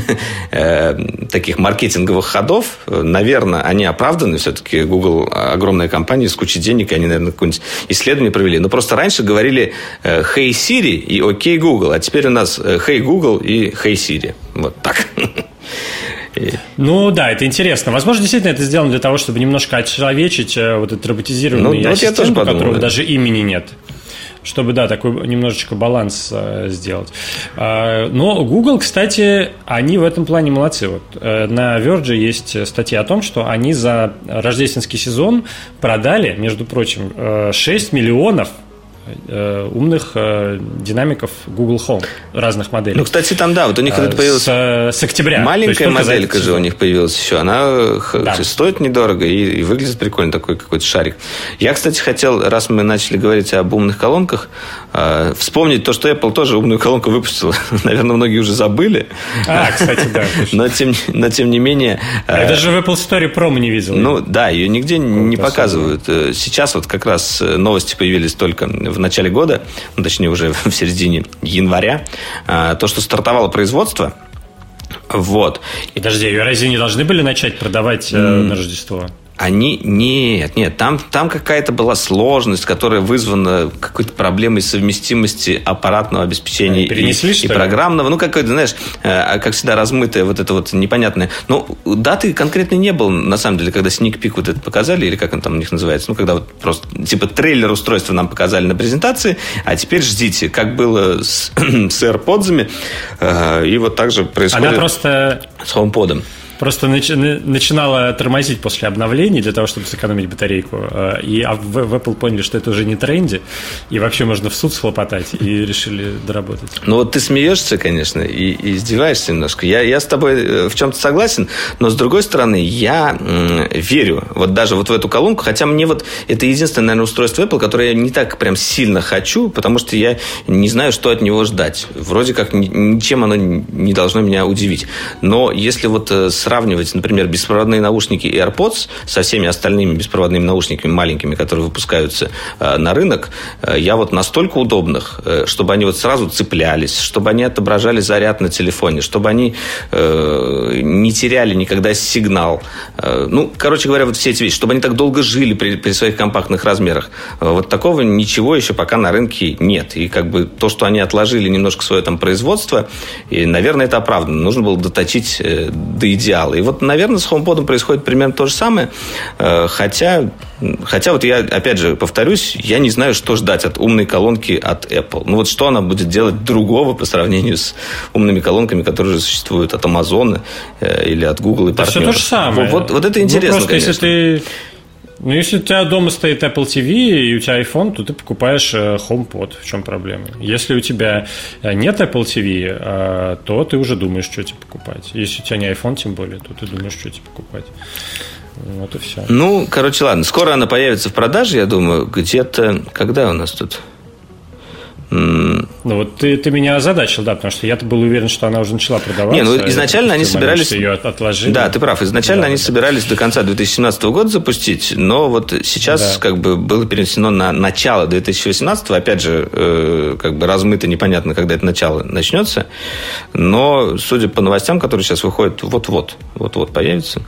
э, таких маркетинговых ходов. Наверное, они оправданы. Все-таки Google огромная компания с кучей денег, и они, наверное, какое-нибудь исследование провели. Но просто раньше говорили э, «Hey, Siri» и «Окей, Google», а теперь у нас «Hey, Google» и «Hey, Siri». Вот так. Ну да, это интересно. Возможно, действительно это сделано для того, чтобы немножко отчеловечить вот этот роботизированный ну, ассистент, у которого да. даже имени нет чтобы, да, такой немножечко баланс э, сделать. Э, но Google, кстати, они в этом плане молодцы. Вот, э, на Verge есть статья о том, что они за рождественский сезон продали, между прочим, 6 миллионов Э, умных э, динамиков Google Home разных моделей. Ну, кстати, там, да, вот у них это появилось... С, с октября. Маленькая моделька же у них появилась еще. Она да. стоит недорого и, и выглядит прикольно, такой какой-то шарик. Я, кстати, хотел, раз мы начали говорить об умных колонках, э, вспомнить то, что Apple тоже умную колонку выпустила. Наверное, многие уже забыли. А, кстати, да. но, тем, но, тем не менее... А это же в Apple Store Pro не видел. Ну, да, ее нигде не показывают. Сейчас вот как раз новости появились только в начале года, ну, точнее уже в середине января, а, то, что стартовало производство, вот. И подожди, разве не должны были начать продавать э, на Рождество? Они нет, нет, там, там какая-то была сложность, которая вызвана какой-то проблемой совместимости аппаратного обеспечения Перенесли, и, и программного. Ну, какое-то, знаешь, э, как всегда, размытое вот это вот непонятное. Ну, даты конкретно не было, на самом деле, когда Sneak Peek вот это показали, или как он там у них называется, ну, когда вот просто, типа, трейлер устройства нам показали на презентации, а теперь ждите, как было с, с AirPods, э, и вот так же происходит Она просто... с HomePod просто начи- начинала тормозить после обновлений для того, чтобы сэкономить батарейку. Э, и а в, Apple поняли, что это уже не тренди, и вообще можно в суд схлопотать, и решили доработать. Ну вот ты смеешься, конечно, и, издеваешься немножко. Я, я с тобой э, в чем-то согласен, но с другой стороны, я верю вот даже вот в эту колонку, хотя мне вот это единственное, наверное, устройство Apple, которое я не так прям сильно хочу, потому что я не знаю, что от него ждать. Вроде как ничем оно не должно меня удивить. Но если вот э, сравнивать например, беспроводные наушники AirPods со всеми остальными беспроводными наушниками маленькими, которые выпускаются э, на рынок, э, я вот настолько удобных, э, чтобы они вот сразу цеплялись, чтобы они отображали заряд на телефоне, чтобы они не теряли никогда сигнал. Ну, короче говоря, вот все эти вещи, чтобы они так долго жили при, при своих компактных размерах. Вот такого ничего еще пока на рынке нет. И как бы то, что они отложили немножко свое там производство, и, наверное, это оправдано. Нужно было доточить до идеала. И вот, наверное, с HomePod происходит примерно то же самое, э, хотя, хотя вот я, опять же, повторюсь, я не знаю, что ждать от умной колонки от Apple. Ну вот что она будет делать другого по сравнению с умными колонками, которые существуют от Amazon э, или от Google и да партнеров. все то же самое. Вот, вот это интересно, ну, просто, конечно. Если ты ну, если у тебя дома стоит Apple TV и у тебя iPhone, то ты покупаешь э, HomePod. В чем проблема? Если у тебя э, нет Apple TV, э, то ты уже думаешь, что тебе покупать. Если у тебя не iPhone, тем более, то ты думаешь, что тебе покупать. Вот и все. Ну, короче, ладно. Скоро она появится в продаже, я думаю, где-то... Когда у нас тут? Ну вот ты, ты меня озадачил, да, потому что я-то был уверен, что она уже начала продаваться. Не, ну изначально они собирались... Ее отложили. Да, ты прав. Изначально да, они да. собирались до конца 2017 года запустить, но вот сейчас да. как бы было перенесено на начало 2018. Опять же, э, как бы размыто, непонятно, когда это начало начнется. Но, судя по новостям, которые сейчас выходят, вот-вот, вот-вот появится.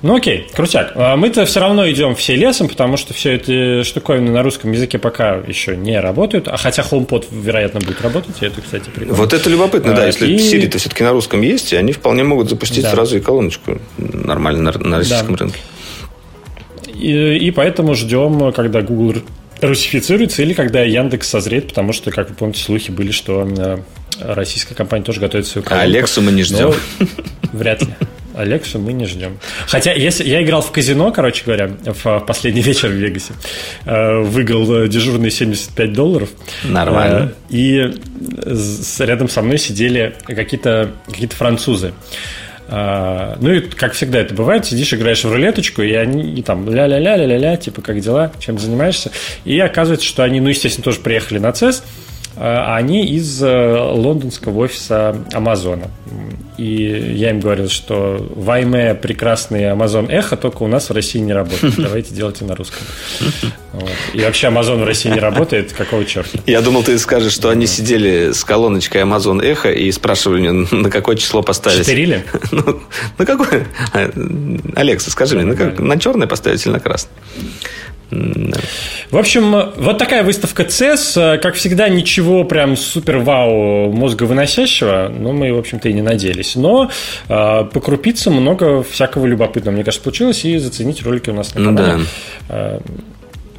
Ну окей, крутяк. А мы-то все равно идем все лесом, потому что все эти штуковины на русском языке пока еще не работают. А хотя HomePod, вероятно, будет работать, и это, кстати, прикольно. Вот это любопытно, да. А, если и... Siri-то все-таки на русском есть, они вполне могут запустить да. сразу и колоночку нормально на, на российском да. рынке. И, и поэтому ждем, когда Google русифицируется или когда Яндекс созреет, потому что, как вы помните, слухи были, что э, российская компания тоже готовит свою колонку. А Алексу мы не ждем. Вряд ли. Алексу мы не ждем. Хотя, если я играл в казино, короче говоря, в последний вечер в Вегасе, э, выиграл э, дежурные 75 долларов. Нормально. Э, и рядом со мной сидели какие-то какие французы. Ну и, как всегда это бывает, сидишь, играешь в рулеточку, и они и там ля-ля-ля-ля-ля-ля, типа, как дела, чем занимаешься. И оказывается, что они, ну, естественно, тоже приехали на CES, они из лондонского офиса Амазона. И я им говорил, что в Айме прекрасный Amazon Эхо, только у нас в России не работает. Давайте делайте на русском. Вот. И вообще Amazon в России не работает, какого черта? Я думал, ты скажешь, что они сидели с колоночкой Amazon Эхо и спрашивали меня, на какое число поставить. Четырили? Ну, на какое? Алекса, скажи мне, на черное поставить или на красное? В общем, вот такая выставка CES. Как всегда, ничего прям супер-вау мозговыносящего, но мы, в общем-то, и не надеялись. Но э, по крупицам много всякого любопытного, мне кажется, получилось, и заценить ролики у нас на канале. Ну, да.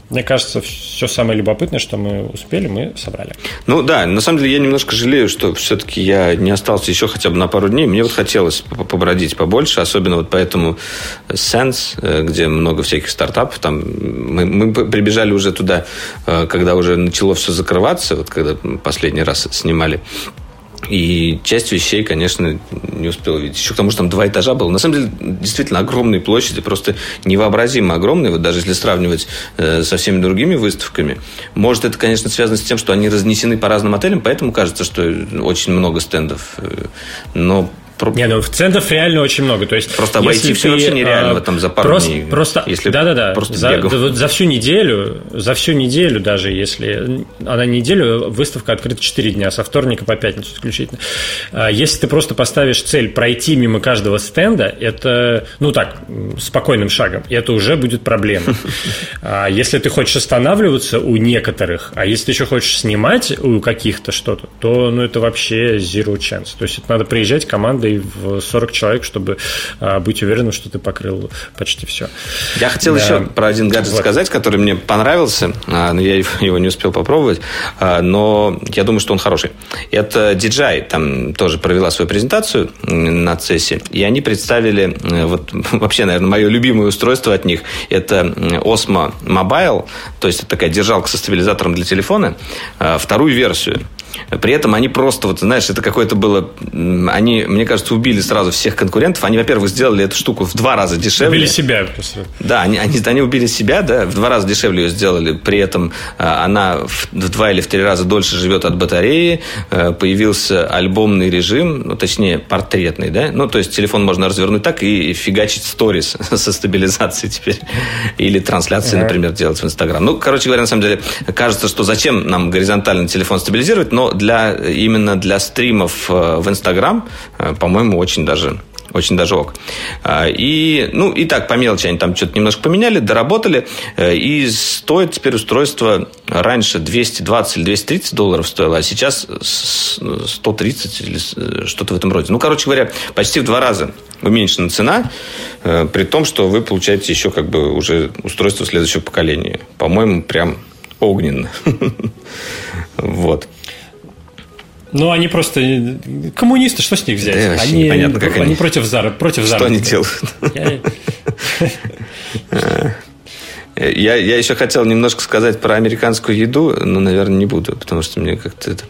Мне кажется, все самое любопытное, что мы успели, мы собрали. Ну да, на самом деле я немножко жалею, что все-таки я не остался еще хотя бы на пару дней. Мне вот хотелось побродить побольше, особенно вот по этому Sense, э, где много всяких стартапов. Там мы, мы прибежали уже туда, э, когда уже начало все закрываться, вот когда последний раз снимали. И часть вещей, конечно, не успел видеть. Еще к тому, что там два этажа было. На самом деле, действительно, огромные площади, просто невообразимо огромные. Вот даже если сравнивать э, со всеми другими выставками. Может, это, конечно, связано с тем, что они разнесены по разным отелям, поэтому кажется, что очень много стендов. Э, но не, ну в центров реально очень много. То есть, просто обойти все вообще нереально а, там за пару просто, дней. Просто, если да, да, да. Просто за, да, вот за всю неделю, за всю неделю даже, если она неделю, выставка открыта 4 дня, со вторника по пятницу исключительно. А, если ты просто поставишь цель пройти мимо каждого стенда, это, ну так, спокойным шагом, это уже будет проблема. А если ты хочешь останавливаться у некоторых, а если ты еще хочешь снимать у каких-то что-то, то ну, это вообще zero chance. То есть это надо приезжать командой командой в 40 человек, чтобы а, быть уверенным, что ты покрыл почти все. Я хотел да. еще про один гаджет вот. сказать, который мне понравился, а, но я его не успел попробовать, а, но я думаю, что он хороший. Это DJI там тоже провела свою презентацию на CES, и они представили э, вот вообще, наверное, мое любимое устройство от них. Это Osmo Mobile, то есть это такая держалка со стабилизатором для телефона, вторую версию. При этом они просто, вот знаешь, это какое-то было... Они, мне кажется, убили сразу всех конкурентов. Они, во-первых, сделали эту штуку в два раза дешевле. Убили себя просто. Да, они, они, они убили себя, да, в два раза дешевле ее сделали. При этом а, она в два или в три раза дольше живет от батареи. А, появился альбомный режим, ну, точнее, портретный, да. Ну, то есть телефон можно развернуть так и фигачить сторис со стабилизацией теперь. Или трансляции, например, делать в Инстаграм. Ну, короче говоря, на самом деле, кажется, что зачем нам горизонтально телефон стабилизировать, но для, именно для стримов э, в Инстаграм, э, по-моему, очень даже очень даже ок. А, и, ну, и так, по мелочи они там что-то немножко поменяли, доработали. Э, и стоит теперь устройство раньше 220 или 230 долларов стоило, а сейчас 130 или что-то в этом роде. Ну, короче говоря, почти в два раза уменьшена цена, при том, что вы получаете еще как бы уже устройство следующего поколения. По-моему, прям огненно. Вот. Ну, они просто коммунисты, что с них взять? Да, они, непонятно, как они, они против Зара, против Что заработка. они делают? Я- Я, еще хотел немножко сказать про американскую еду, но, наверное, не буду, потому что мне как-то это...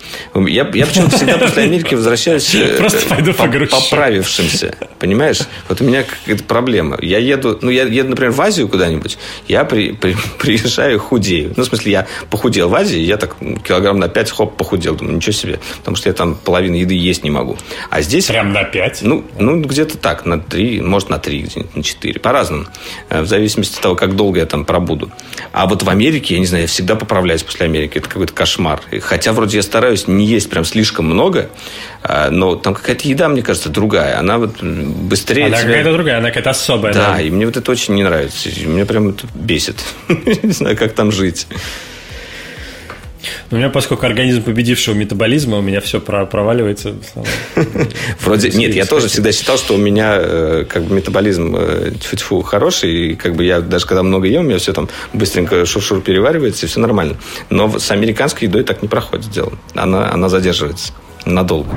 Я, я почему-то всегда после Америки возвращаюсь э, Просто пойду по- погрущу. поправившимся, понимаешь? Вот у меня какая-то проблема. Я еду, ну, я еду, например, в Азию куда-нибудь, я при, при- приезжаю худею. Ну, в смысле, я похудел в Азии, я так килограмм на 5, хоп, похудел. Думаю, ничего себе, потому что я там половину еды есть не могу. А здесь... Прям на 5. Ну, ну где-то так, на три, может, на три, где-нибудь на четыре. По-разному. Э, В зависимости от того, как долго я там пробуду. А вот в Америке, я не знаю, я всегда поправляюсь после Америки. Это какой-то кошмар. Хотя вроде я стараюсь не есть прям слишком много, а, но там какая-то еда, мне кажется, другая. Она вот быстрее... Она тебя- какая-то другая, она какая-то особая. Да, и мне вот это очень не нравится. Меня прям это бесит. Не знаю, как там жить. У меня, поскольку организм победившего метаболизма, у меня все проваливается. Вроде нет, я тоже всегда считал, что у меня э, как бы метаболизм э, тьфу-тьфу хороший, и как бы я даже когда много ем, у меня все там быстренько шур-шур переваривается, и все нормально. Но с американской едой так не проходит дело. Она, она задерживается надолго.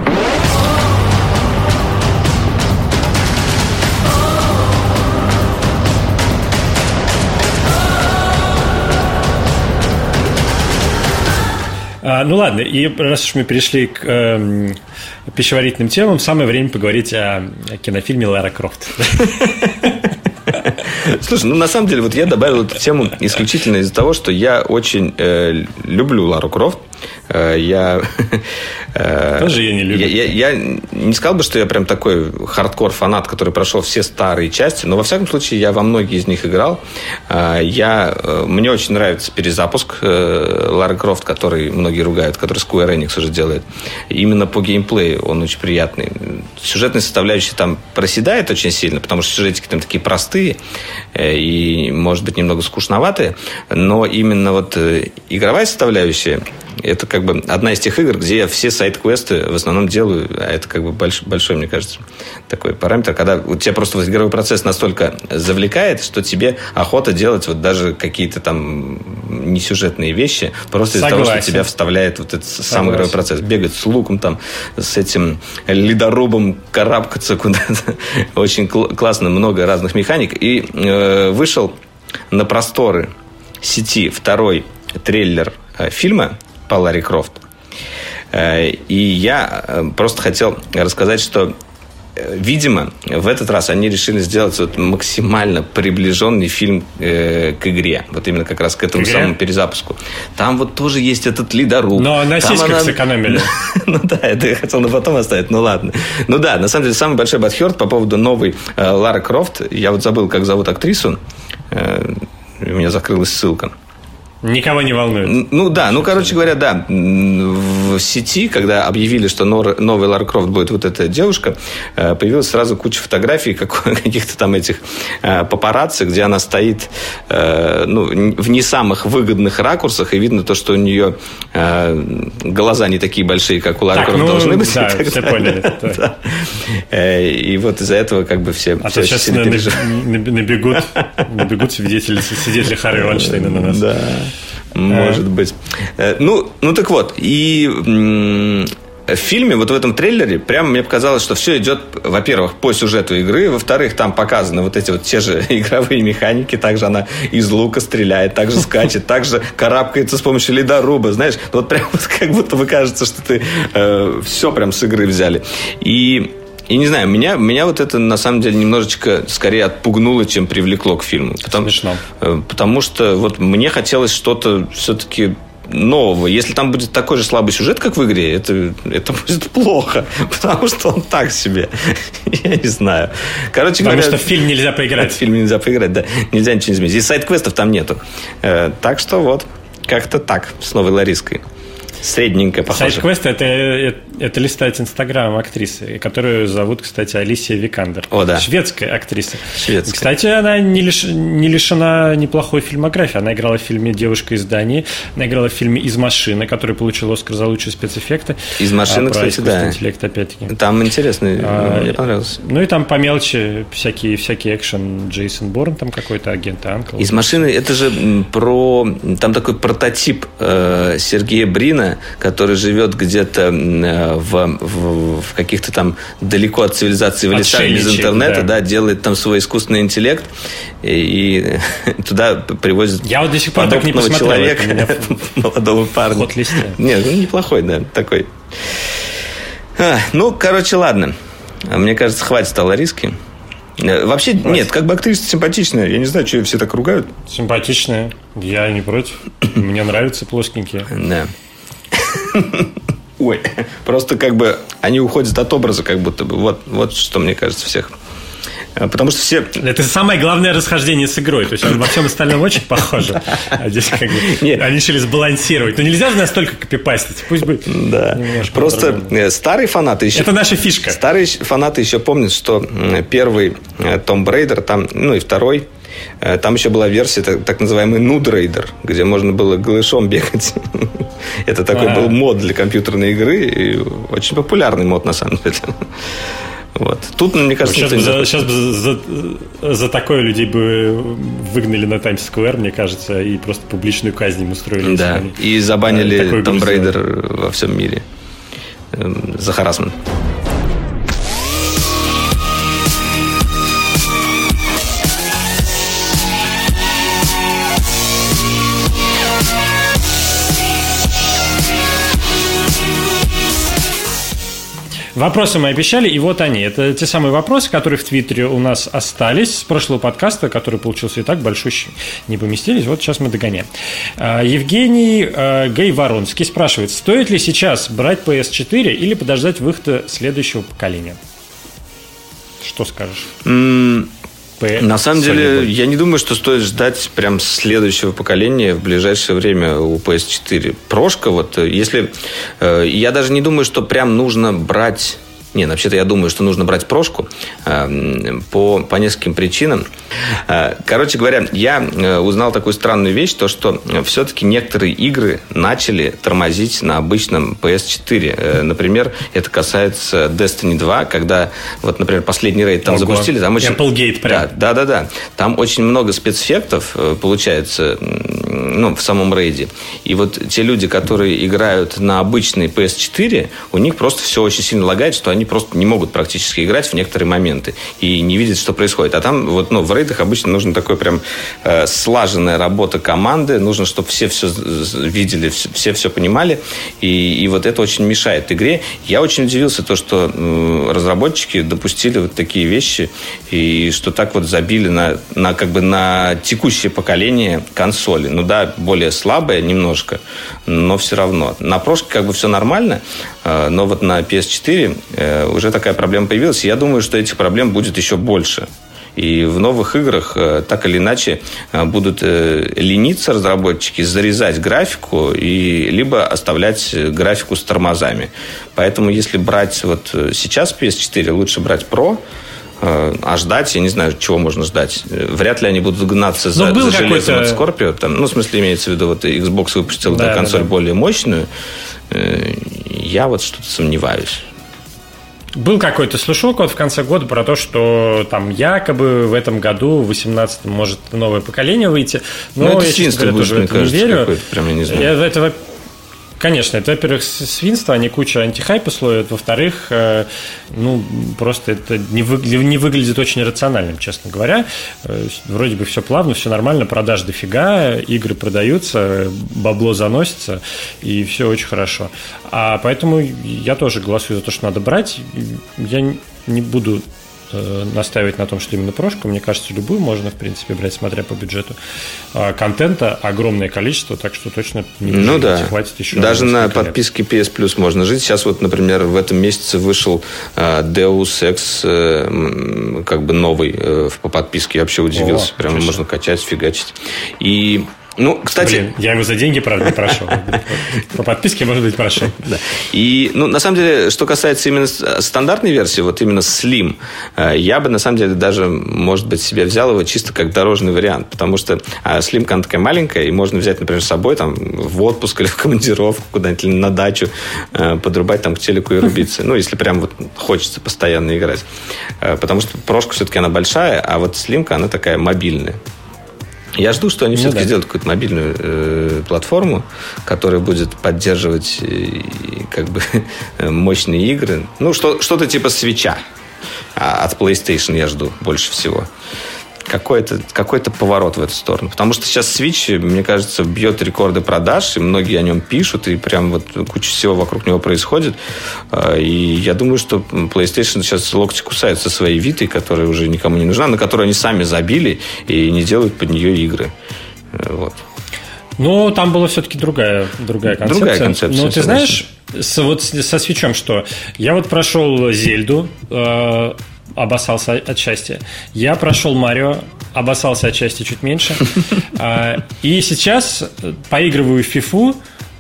А, ну ладно, и раз уж мы перешли к эм, пищеварительным темам, самое время поговорить о, о кинофильме Лара Крофт. Слушай, ну на самом деле вот я добавил эту тему исключительно из-за того, что я очень э, люблю Лару Крофт. Э, я, э, Тоже я не люблю. Я, я- я не сказал бы, что я прям такой хардкор-фанат, который прошел все старые части, но во всяком случае я во многие из них играл. Э, я, э, мне очень нравится перезапуск э, Лары Крофт, который многие ругают, который Square Enix уже делает. Именно по геймплею он очень приятный. Сюжетная составляющая там проседает очень сильно, потому что сюжетики там такие простые э, и, может быть, немного скучноватые, но именно вот э, игровая составляющая это как бы одна из тех игр, где я все сайт-квесты в основном делаю, а это как бы больш- большой, мне кажется, такой параметр, когда у тебя просто вот игровой процесс настолько завлекает, что тебе охота делать вот даже какие-то там несюжетные вещи, просто из-за того, что тебя вставляет вот этот сам Согласен. игровой процесс. Бегать с луком там, с этим ледорубом, карабкаться куда-то. Очень кл- классно, много разных механик. И э, вышел на просторы сети второй трейлер э, фильма по Ларри Крофт. Э, И я э, просто хотел рассказать, что э, Видимо, в этот раз они решили сделать вот максимально приближенный фильм э, к игре. Вот именно как раз к этому игре? самому перезапуску. Там вот тоже есть этот ледоруб. Но на сиськах она- сэкономили. Ну да, это я хотел на потом оставить, ну ладно. Ну да, на самом деле самый большой бадхерт по поводу новой э, Лары Крофт. Я вот забыл, как зовут актрису. Э, у меня закрылась ссылка. Никого не волнует. Ну да, ну короче говоря, да, в сети, когда объявили, что новый Лара Крофт будет вот эта девушка, э, появилась сразу куча фотографий как- каких-то там этих э, папарацци, где она стоит э, ну, в не самых выгодных ракурсах, и видно то, что у нее глаза не такие большие, как у Лары Так, Крофт ну, должны быть. да, все далее. поняли, да. Да. И вот из-за этого как бы все, А все то сейчас набегут, набегут свидетели, свидетели Харви Ванштейна на нас. Да, может быть. Э, Ну, ну так вот, и в фильме, вот в этом трейлере, прямо мне показалось, что все идет, во-первых, по сюжету игры, во-вторых, там показаны вот эти вот те же игровые механики, также она из лука стреляет, также скачет, также карабкается с помощью ледоруба, знаешь, вот прям вот как будто бы кажется, что ты э, все прям с игры взяли. И и не знаю, меня, меня вот это на самом деле немножечко скорее отпугнуло, чем привлекло к фильму. Потому, Смешно. Э, потому что вот мне хотелось что-то все-таки нового. Если там будет такой же слабый сюжет, как в игре, это, это будет плохо, потому что он так себе. Я не знаю. Короче потому говоря... что в фильм нельзя поиграть. В фильм нельзя поиграть, да. Нельзя ничего изменить. И сайт-квестов там нету. Э, так что вот, как-то так, с новой Лариской средненько похоже. Сайт-квест это, это, это листать Инстаграм актрисы, которую зовут, кстати, Алисия Викандер. О, да. Шведская актриса. Шведская. Кстати, она не, лиш, не лишена неплохой фильмографии. Она играла в фильме «Девушка из Дании», она играла в фильме «Из машины», который получил Оскар за лучшие спецэффекты. «Из машины», а, кстати, да. интеллект, опять-таки. Там интересный, а, мне понравилось. Ну и там по мелочи всякие, всякие экшен Джейсон Борн, там какой-то агент Анкл. «Из машины» это же про... Там такой прототип э, Сергея Брина, который живет где-то э, в, в, в каких-то там далеко от цивилизации в лесах без интернета, да. да, делает там свой искусственный интеллект и, и туда привозит Я вот до сих пор так не посмотрел, человека, меня... молодого парня. Ход Нет, ну неплохой, да, такой. А, ну, короче, ладно. Мне кажется, хватит риски. Э, вообще, Хватит. нет, как бы актриса симпатичная. Я не знаю, что все так ругают. Симпатичная. Я не против. Мне нравятся плоскенькие. Да. Ой, просто как бы они уходят от образа, как будто бы. Вот, вот что мне кажется всех. А, потому что все... Это самое главное расхождение с игрой. То есть он во всем остальном очень похож. А здесь как бы Нет. они решили сбалансировать. Но нельзя же настолько копипастить. Пусть бы Да. Просто э, старые фанаты еще... Это наша фишка. Старые фанаты еще помнят, что первый Том Брейдер, там, ну и второй Э, там еще была версия, так, так называемый Raider, где можно было голышом бегать. Это такой был мод для компьютерной игры, и очень популярный мод на самом деле. Вот. Тут, мне кажется, сейчас, бы за, сейчас бы за, за такое людей бы выгнали на Times Square, мне кажется, и просто публичную казнь им устроили. Да, и забанили Том Брейдер во всем мире эм, за харасмент. Вопросы мы обещали, и вот они. Это те самые вопросы, которые в Твиттере у нас остались с прошлого подкаста, который получился и так большущий, не поместились. Вот сейчас мы догоняем. А, Евгений а, Гей Воронский спрашивает, стоит ли сейчас брать PS4 или подождать выхода следующего поколения? Что скажешь? На самом деле, я не думаю, что стоит ждать прям следующего поколения в ближайшее время у PS4. Прошка, вот, если... Э, я даже не думаю, что прям нужно брать не, вообще-то я думаю, что нужно брать прошку э, по, по нескольким причинам. Э, короче говоря, я э, узнал такую странную вещь, то что все-таки некоторые игры начали тормозить на обычном PS4. Э, например, это касается Destiny 2, когда, вот, например, последний рейд там Ого. запустили. Там очень... Applegate прям. Да, да, да, да. Там очень много спецэффектов э, получается ну, в самом рейде. И вот те люди, которые играют на обычной PS4, у них просто все очень сильно лагает, что они они просто не могут практически играть в некоторые моменты и не видят, что происходит. А там вот, ну, в рейдах обычно нужно такой прям э, слаженная работа команды, нужно, чтобы все все видели, все все понимали, и, и вот это очень мешает игре. Я очень удивился то, что э, разработчики допустили вот такие вещи, и что так вот забили на, на как бы на текущее поколение консоли. Ну да, более слабое немножко, но все равно. На прошке как бы все нормально, э, но вот на PS4 Э, уже такая проблема появилась. Я думаю, что этих проблем будет еще больше. И в новых играх э, так или иначе э, будут лениться разработчики, зарезать графику и либо оставлять графику с тормозами. Поэтому если брать вот сейчас PS4, лучше брать Pro, а ждать, я не знаю, чего можно ждать. Вряд ли они будут гнаться за, за железом от Scorpio. Там, ну, в смысле, имеется в виду, вот Xbox выпустил да, да, консоль да. более мощную. Я вот что-то сомневаюсь. Был какой-то слушок вот в конце года про то, что там якобы в этом году, в 18 может новое поколение выйти. Но, ну, это я, честно говоря, тоже в это не верю. Прям, я не знаю. Я, это, Конечно, это, во-первых, свинство, они куча антихайпа слоят. Во-вторых, э, ну, просто это не, вы, не выглядит очень рациональным, честно говоря. Э, вроде бы все плавно, все нормально, продаж дофига, игры продаются, бабло заносится, и все очень хорошо. А поэтому я тоже голосую за то, что надо брать. Я не буду Э, настаивать на том, что именно прошку. Мне кажется, любую можно, в принципе, брать, смотря по бюджету. А контента огромное количество, так что точно не ну, да. хватит еще. Даже на лет. подписке PS Plus можно жить. Сейчас вот, например, в этом месяце вышел uh, Deus Ex, uh, как бы новый uh, по подписке. Я вообще удивился. О, Прямо можно качать, фигачить. И ну, кстати... Блин, я его за деньги, правда, не прошел. По подписке, может быть, прошел. Да. И, ну, на самом деле, что касается именно стандартной версии, вот именно Slim, э, я бы, на самом деле, даже, может быть, себе взял его чисто как дорожный вариант, потому что а, Slim она такая маленькая, и можно взять, например, с собой там в отпуск или в командировку куда-нибудь или на дачу, э, подрубать там к телеку и рубиться. Ну, если прям вот хочется постоянно играть. Э, потому что прошка все-таки она большая, а вот Slim она такая мобильная. Я жду, что они ну, все-таки да. сделают какую-то мобильную э, платформу, которая будет поддерживать э, как бы мощные игры. Ну, что, что-то типа свеча. А от PlayStation я жду больше всего какой-то какой поворот в эту сторону. Потому что сейчас Switch, мне кажется, бьет рекорды продаж, и многие о нем пишут, и прям вот куча всего вокруг него происходит. А, и я думаю, что PlayStation сейчас локти кусает со своей Витой, которая уже никому не нужна, на которую они сами забили и не делают под нее игры. Вот. Ну, там была все-таки другая, другая концепция. Другая концепция. Но ты знаешь, с, вот со свечом что? Я вот прошел Зельду, э, обоссался от счастья. Я прошел Марио, обоссался от счастья чуть меньше. А, и сейчас поигрываю в фифу,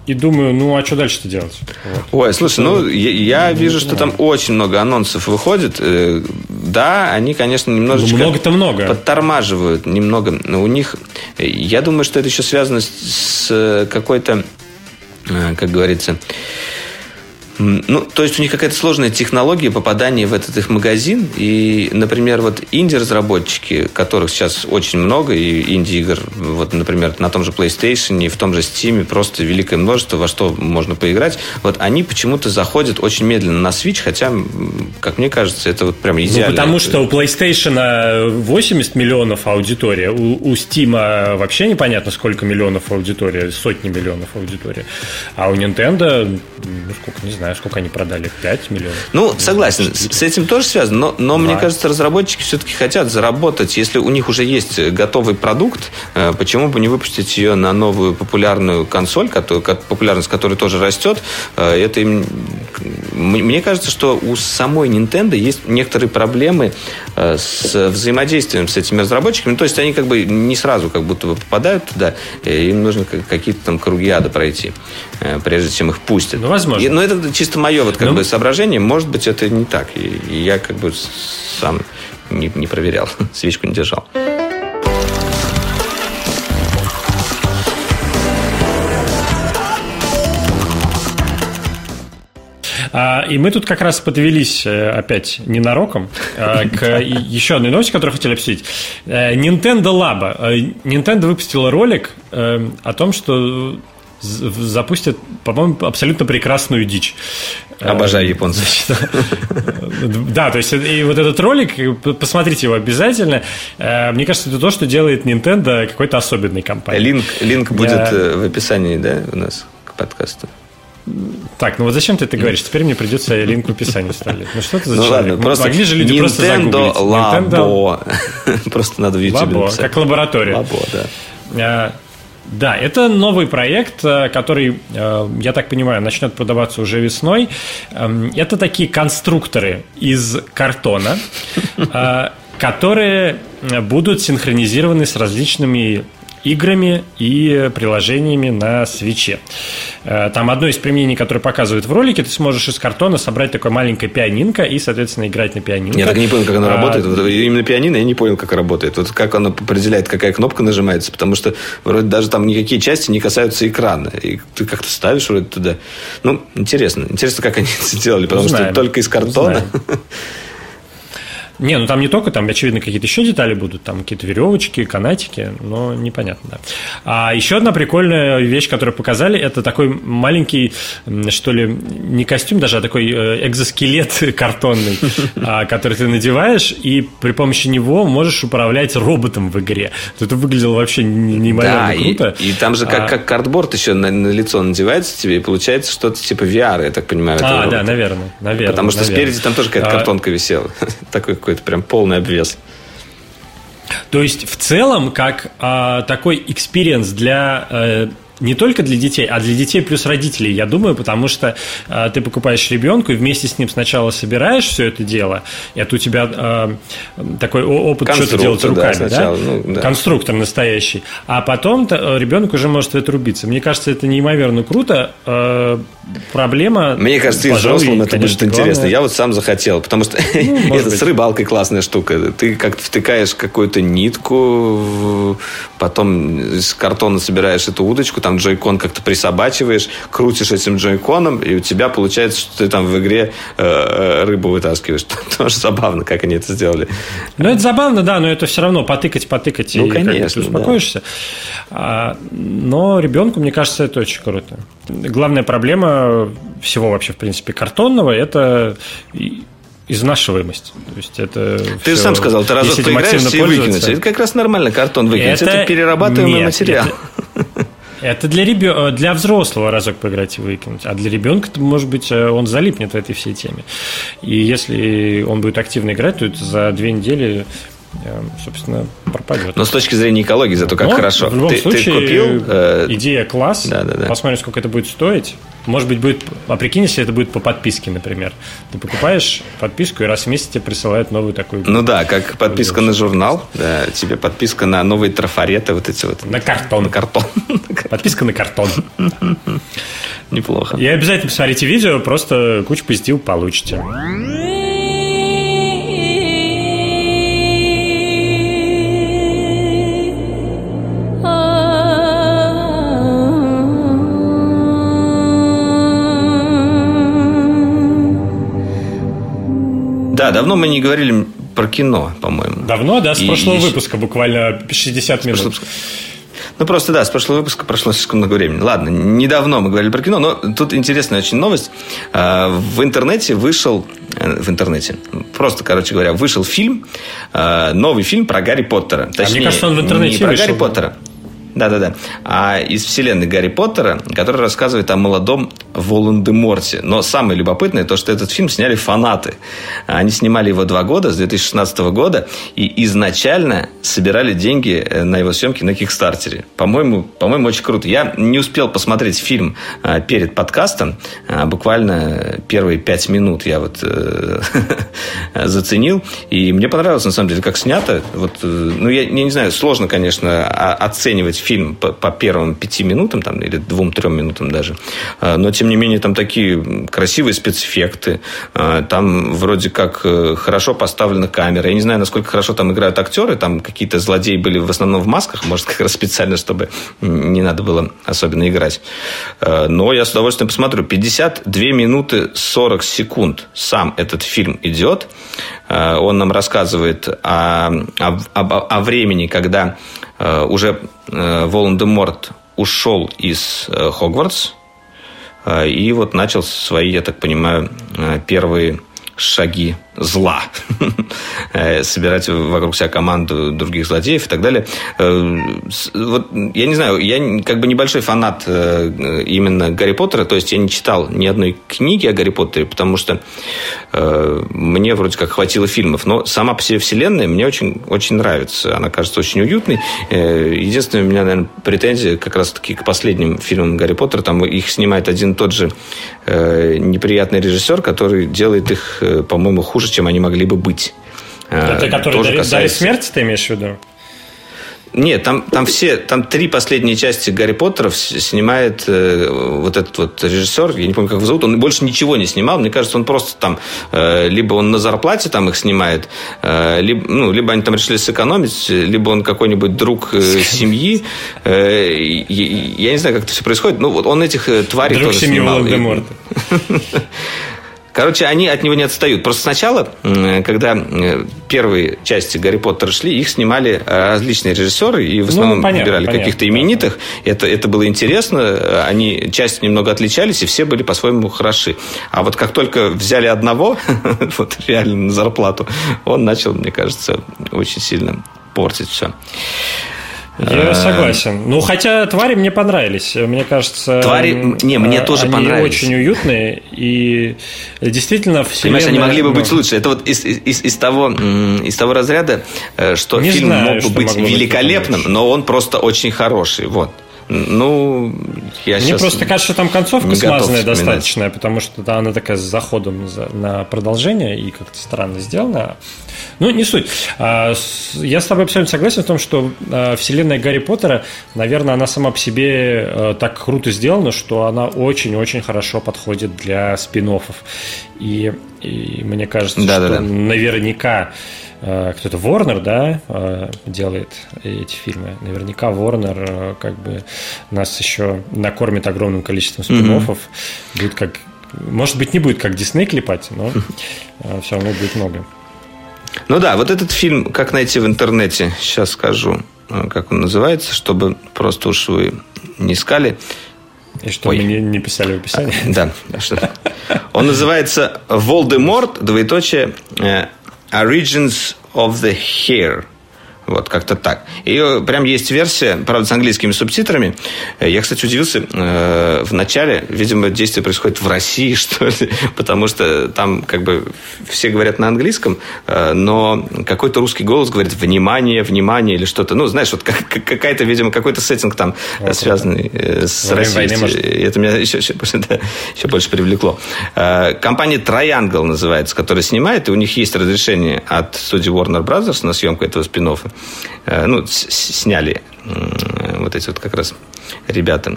и думаю, ну а что дальше-то делать? Вот. Ой, слушай, ну я, я ну, вижу, что там очень много анонсов выходит. Э, да, они, конечно, немножечко ну, много-то много. подтормаживают немного. Но у них, я думаю, что это еще связано с какой-то, э, как говорится, ну, то есть у них какая-то сложная технология попадания в этот их магазин. И, например, вот инди-разработчики, которых сейчас очень много, и инди-игр, вот, например, на том же PlayStation, и в том же Steam, просто великое множество, во что можно поиграть, вот они почему-то заходят очень медленно на Switch, хотя, как мне кажется, это вот прям идеально. Ну, потому что у PlayStation 80 миллионов аудитория, у, у Steam вообще непонятно, сколько миллионов аудитория, сотни миллионов аудитория. А у Nintendo, ну, сколько, не знаю, знаю, сколько они продали, 5 миллионов? Ну, согласен, 4. с этим тоже связано, но, но мне кажется, разработчики все-таки хотят заработать. Если у них уже есть готовый продукт, э, почему бы не выпустить ее на новую популярную консоль, которую, популярность которой тоже растет? Э, это им... Мне кажется, что у самой Nintendo есть некоторые проблемы э, с взаимодействием с этими разработчиками. То есть они как бы не сразу как будто бы попадают туда, им нужно какие-то там круги ада пройти, прежде чем их пустят. Ну, возможно. И, но это чисто мое вот как ну, бы соображение. Может быть, это не так. И, и я как бы сам не, не проверял, свечку не держал. А, и мы тут как раз подвелись э, опять ненароком а, к еще одной новости, которую хотели обсудить. Э, Nintendo Lab. Э, Nintendo выпустила ролик о том, что запустят, по-моему, абсолютно прекрасную дичь. Обожаю японцев. Да, то есть и вот этот ролик, посмотрите его обязательно. Э, мне кажется, это то, что делает Nintendo какой-то особенной компанией. Линк, линк будет э, в описании, да, у нас к подкасту. Так, ну вот зачем ты это говоришь? Теперь мне придется линк в описании вставлять. Ну что это за ну, человек? Ладно, просто Могли же люди Nintendo просто загуглить. Labo. просто надо в YouTube Labo, написать. как лаборатория. Labo, да. Да, это новый проект, э, который, э, я так понимаю, начнет продаваться уже весной. Эм, это такие конструкторы из картона, э, которые будут синхронизированы с различными играми и приложениями на свече. Э, там одно из применений, которое показывают в ролике, ты сможешь из картона собрать такое маленькое пианинко и, соответственно, играть на пианино. Я так не понял, как оно а... работает. Вот именно пианино я не понял, как работает. Вот как оно определяет, какая кнопка нажимается, потому что вроде даже там никакие части не касаются экрана. И ты как-то ставишь вроде туда. Ну, интересно. Интересно, как они это сделали, потому Узнаем. что только из картона. Узнаем. Не, ну там не только, там, очевидно, какие-то еще детали будут, там какие-то веревочки, канатики, но непонятно, да. А еще одна прикольная вещь, которую показали, это такой маленький, что ли, не костюм даже, а такой э, экзоскелет картонный, а, который ты надеваешь, и при помощи него можешь управлять роботом в игре. Это выглядело вообще неимоверно да, круто. И, и там же как, а... как картборд еще на, на лицо надевается тебе, и получается что-то типа VR, я так понимаю. А, да, наверное, наверное. Потому что наверное. спереди там тоже какая-то а... картонка висела. Такой какой-то прям полный обвес. То есть, в целом, как а, такой experience для э, не только для детей, а для детей плюс родителей, я думаю, потому что э, ты покупаешь ребенку и вместе с ним сначала собираешь все это дело, и это у тебя э, такой опыт что-то делать руками, да? Сначала, да? Ну, да? Конструктор настоящий. А потом э, ребенок уже может в это рубиться. Мне кажется, это неимоверно круто. Э, проблема... Мне кажется, и взрослым это будет интересно. Я вот сам захотел, потому что ну, это с рыбалкой классная штука. Ты как-то втыкаешь какую-то нитку, потом из картона собираешь эту удочку, там джойкон как-то присобачиваешь, крутишь этим джойконом, и у тебя получается, что ты там в игре э, э рыбу вытаскиваешь. Тоже забавно, как они это сделали. Ну, это забавно, да, но это все равно потыкать, потыкать, ну, и конечно, ты успокоишься. Да. Но ребенку, мне кажется, это очень круто. Главная проблема всего вообще, в принципе, картонного – это изнашиваемость. То есть это ты же сам сказал, ты разок поиграешься и выкинуть. Это как раз нормально картон выкинуть. Это, это перерабатываемый Нет, материал. Это, это для, ребё... для взрослого разок поиграть и выкинуть. А для ребенка, может быть, э, он залипнет в этой всей теме. И если он будет активно играть, то это за две недели э, собственно, пропадет. Но с точки зрения экологии, зато как Но, хорошо. В любом ты, случае, ты купил, э... идея класс. Да, да, да. Посмотрим, сколько это будет стоить. Может быть, будет... А прикинь, если это будет по подписке, например. Ты покупаешь подписку, и раз в месяц тебе присылают новую такую... Ну да, как подписка на журнал. Да, тебе подписка на новые трафареты, вот эти вот. На картон. На картон. Подписка на картон. Неплохо. И обязательно посмотрите видео, просто кучу позитива получите. Давно мы не говорили про кино, по-моему. Давно, да, с и, прошлого и... выпуска, буквально 60 минут. Прошлого... Ну, просто, да, с прошлого выпуска прошло слишком много времени. Ладно, недавно мы говорили про кино, но тут интересная очень новость. А, в интернете вышел... Э, в интернете. Просто, короче говоря, вышел фильм, а, новый фильм про Гарри Поттера. Точнее, а мне кажется, он в интернете не про вышел, Гарри Поттера. Да-да-да. А из вселенной Гарри Поттера, который рассказывает о молодом Волан-де-Морте. Но самое любопытное то, что этот фильм сняли фанаты. Они снимали его два года, с 2016 года, и изначально собирали деньги э, на его съемки на Кикстартере. По-моему, по-моему, очень круто. Я не успел посмотреть фильм э, перед подкастом. А буквально первые пять минут я вот э, заценил. И мне понравилось, на самом деле, как снято. Вот, ну, я, я не знаю, сложно, конечно, оценивать фильм по, по первым пяти минутам там, или двум-трем минутам даже. Но, тем не менее, там такие красивые спецэффекты. А, там вроде как э, хорошо поставлена камера. Я не знаю, насколько хорошо там играют актеры. Там какие-то злодеи были в основном в масках. Может, как раз специально, чтобы не надо было особенно играть. А, но я с удовольствием посмотрю. 52 минуты 40 секунд сам этот фильм идет. А, он нам рассказывает о, о, о, о времени, когда уже э, Волан-де-Морт ушел из э, Хогвартс, и вот начал свои, я так понимаю, первые шаги зла, э, собирать вокруг себя команду других злодеев и так далее. Э, вот, я не знаю, я как бы небольшой фанат э, именно Гарри Поттера, то есть я не читал ни одной книги о Гарри Поттере, потому что мне вроде как хватило фильмов, но сама по себе вселенная мне очень, очень нравится, она кажется очень уютной. Единственное, у меня, наверное, претензия как раз-таки к последним фильмам Гарри Поттера, там их снимает один и тот же неприятный режиссер, который делает их, по-моему, хуже хуже, чем они могли бы быть. Это который Тоже касается... Дарит смерти, ты имеешь в виду? Нет, там, там все, там три последние части Гарри Поттера снимает э, вот этот вот режиссер, я не помню, как его зовут, он больше ничего не снимал, мне кажется, он просто там, э, либо он на зарплате там их снимает, э, либо, ну, либо они там решили сэкономить, либо он какой-нибудь друг э, семьи, э, я, я не знаю, как это все происходит, ну, вот он этих э, тварей друг тоже семьи снимал. Короче, они от него не отстают. Просто сначала, когда э, первые части Гарри Поттера шли, их снимали э, различные режиссеры, и в основном ну, понятно, выбирали каких-то именитых. Это, это было интересно. Они часть немного отличались, и все были по-своему хороши. А вот как только взяли одного, вот реально на зарплату, он начал, мне кажется, очень сильно портить все. Я э, согласен. Ну, хотя твари мне понравились. Мне кажется... Твари... Не, мне э, тоже они понравились. очень уютные. И действительно вселенная... Понимаешь, они могли бы быть лучше. Это вот из, из, из, того, из того разряда, э, что не фильм знаю, мог бы быть великолепным, быть но он просто очень хороший. Вот. Ну, я Мне просто кажется, что там концовка смазанная достаточная, потому что да, она такая с заходом на продолжение и как-то странно сделана. Ну, не суть. А, я с тобой абсолютно согласен в том, что а, вселенная Гарри Поттера, наверное, она сама по себе а, так круто сделана, что она очень-очень хорошо подходит для спин -оффов. И, и мне кажется, да, что да, да. наверняка Э, кто-то Warner, да, э, делает эти фильмы. Наверняка Warner э, как бы нас еще накормит огромным количеством спин mm-hmm. Будет как... Может быть, не будет как Дисней клепать, но все равно будет много. Ну да, вот этот фильм, как найти в интернете, сейчас скажу, как он называется, чтобы просто уж вы не искали. И чтобы Ой. не, не писали в описании. А, да, что Он называется «Волдеморт», двоеточие, Origins of the Hair. Вот, как-то так. И э, прям есть версия, правда, с английскими субтитрами. Э, я, кстати, удивился э, в начале. Видимо, действие происходит в России, что ли, потому что там как бы все говорят на английском, э, но какой-то русский голос говорит «внимание, внимание» или что-то. Ну, знаешь, вот как, какая-то, видимо, какой-то сеттинг там вот связанный э, с Россией. Войны, это меня еще, еще, да, еще больше привлекло. Э, компания Triangle называется, которая снимает, и у них есть разрешение от студии Warner Brothers на съемку этого спин -оффа. Э, ну, сняли вот эти вот как раз ребята.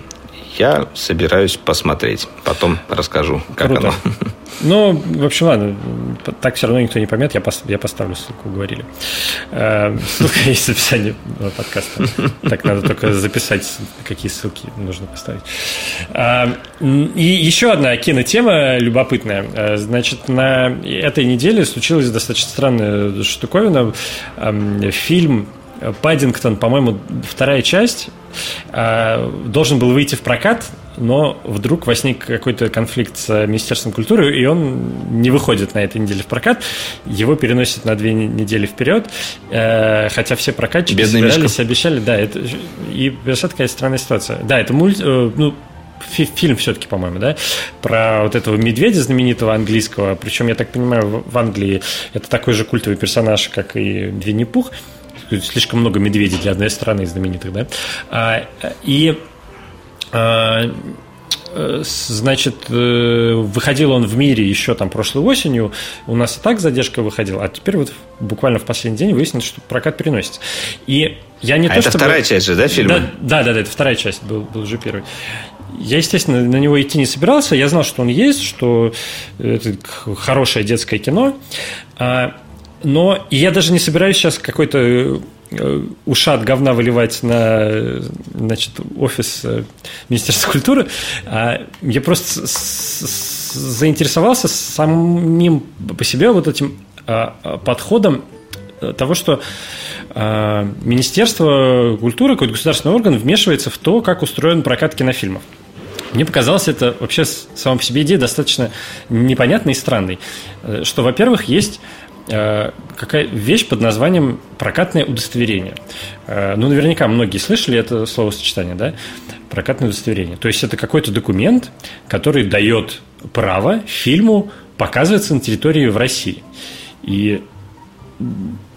Я собираюсь посмотреть. Потом расскажу, как Круто. оно. Ну, в общем, ладно. Так все равно никто не поймет. Я, пос, я поставлю ссылку, говорили. Э, ссылка есть в описании подкаста. Так надо только записать, какие ссылки нужно поставить. Э, и еще одна кинотема любопытная. Э, значит, на этой неделе случилась достаточно странная штуковина. Фильм Паддингтон, по-моему, вторая часть, должен был выйти в прокат но вдруг возник какой-то конфликт с Министерством культуры, и он не выходит на этой неделе в прокат. Его переносят на две недели вперед, э, хотя все прокатчики Бедный собирались, Мишка. обещали. Да, это, и вообще такая странная ситуация. Да, это мульт, э, ну, фильм все-таки, по-моему, да, про вот этого медведя знаменитого английского, причем, я так понимаю, в Англии это такой же культовый персонаж, как и Винни-Пух, слишком много медведей для одной страны знаменитых, да, а, и а, э, Значит, э, выходил он в мире еще там прошлой осенью. У нас и так задержка выходила, а теперь вот буквально в последний день выяснилось, что прокат переносится. И я не а то, это чтобы... вторая часть же, да, фильма? Да, да, да, да, это вторая часть, был, был уже первый. Я, естественно, на него идти не собирался. Я знал, что он есть, что это хорошее детское кино. Но я даже не собираюсь сейчас какой-то Э, ушат говна выливать на значит, офис э, Министерства культуры, а я просто заинтересовался самим по себе вот этим подходом того, что Министерство культуры, какой-то государственный орган, вмешивается в то, как устроен прокат кинофильмов. Мне показалось это вообще сама по себе идея достаточно непонятной и странной. Э, что, во-первых, есть Э, какая вещь под названием прокатное удостоверение. Э, ну, наверняка многие слышали это словосочетание, да? Прокатное удостоверение. То есть это какой-то документ, который дает право фильму показываться на территории в России. И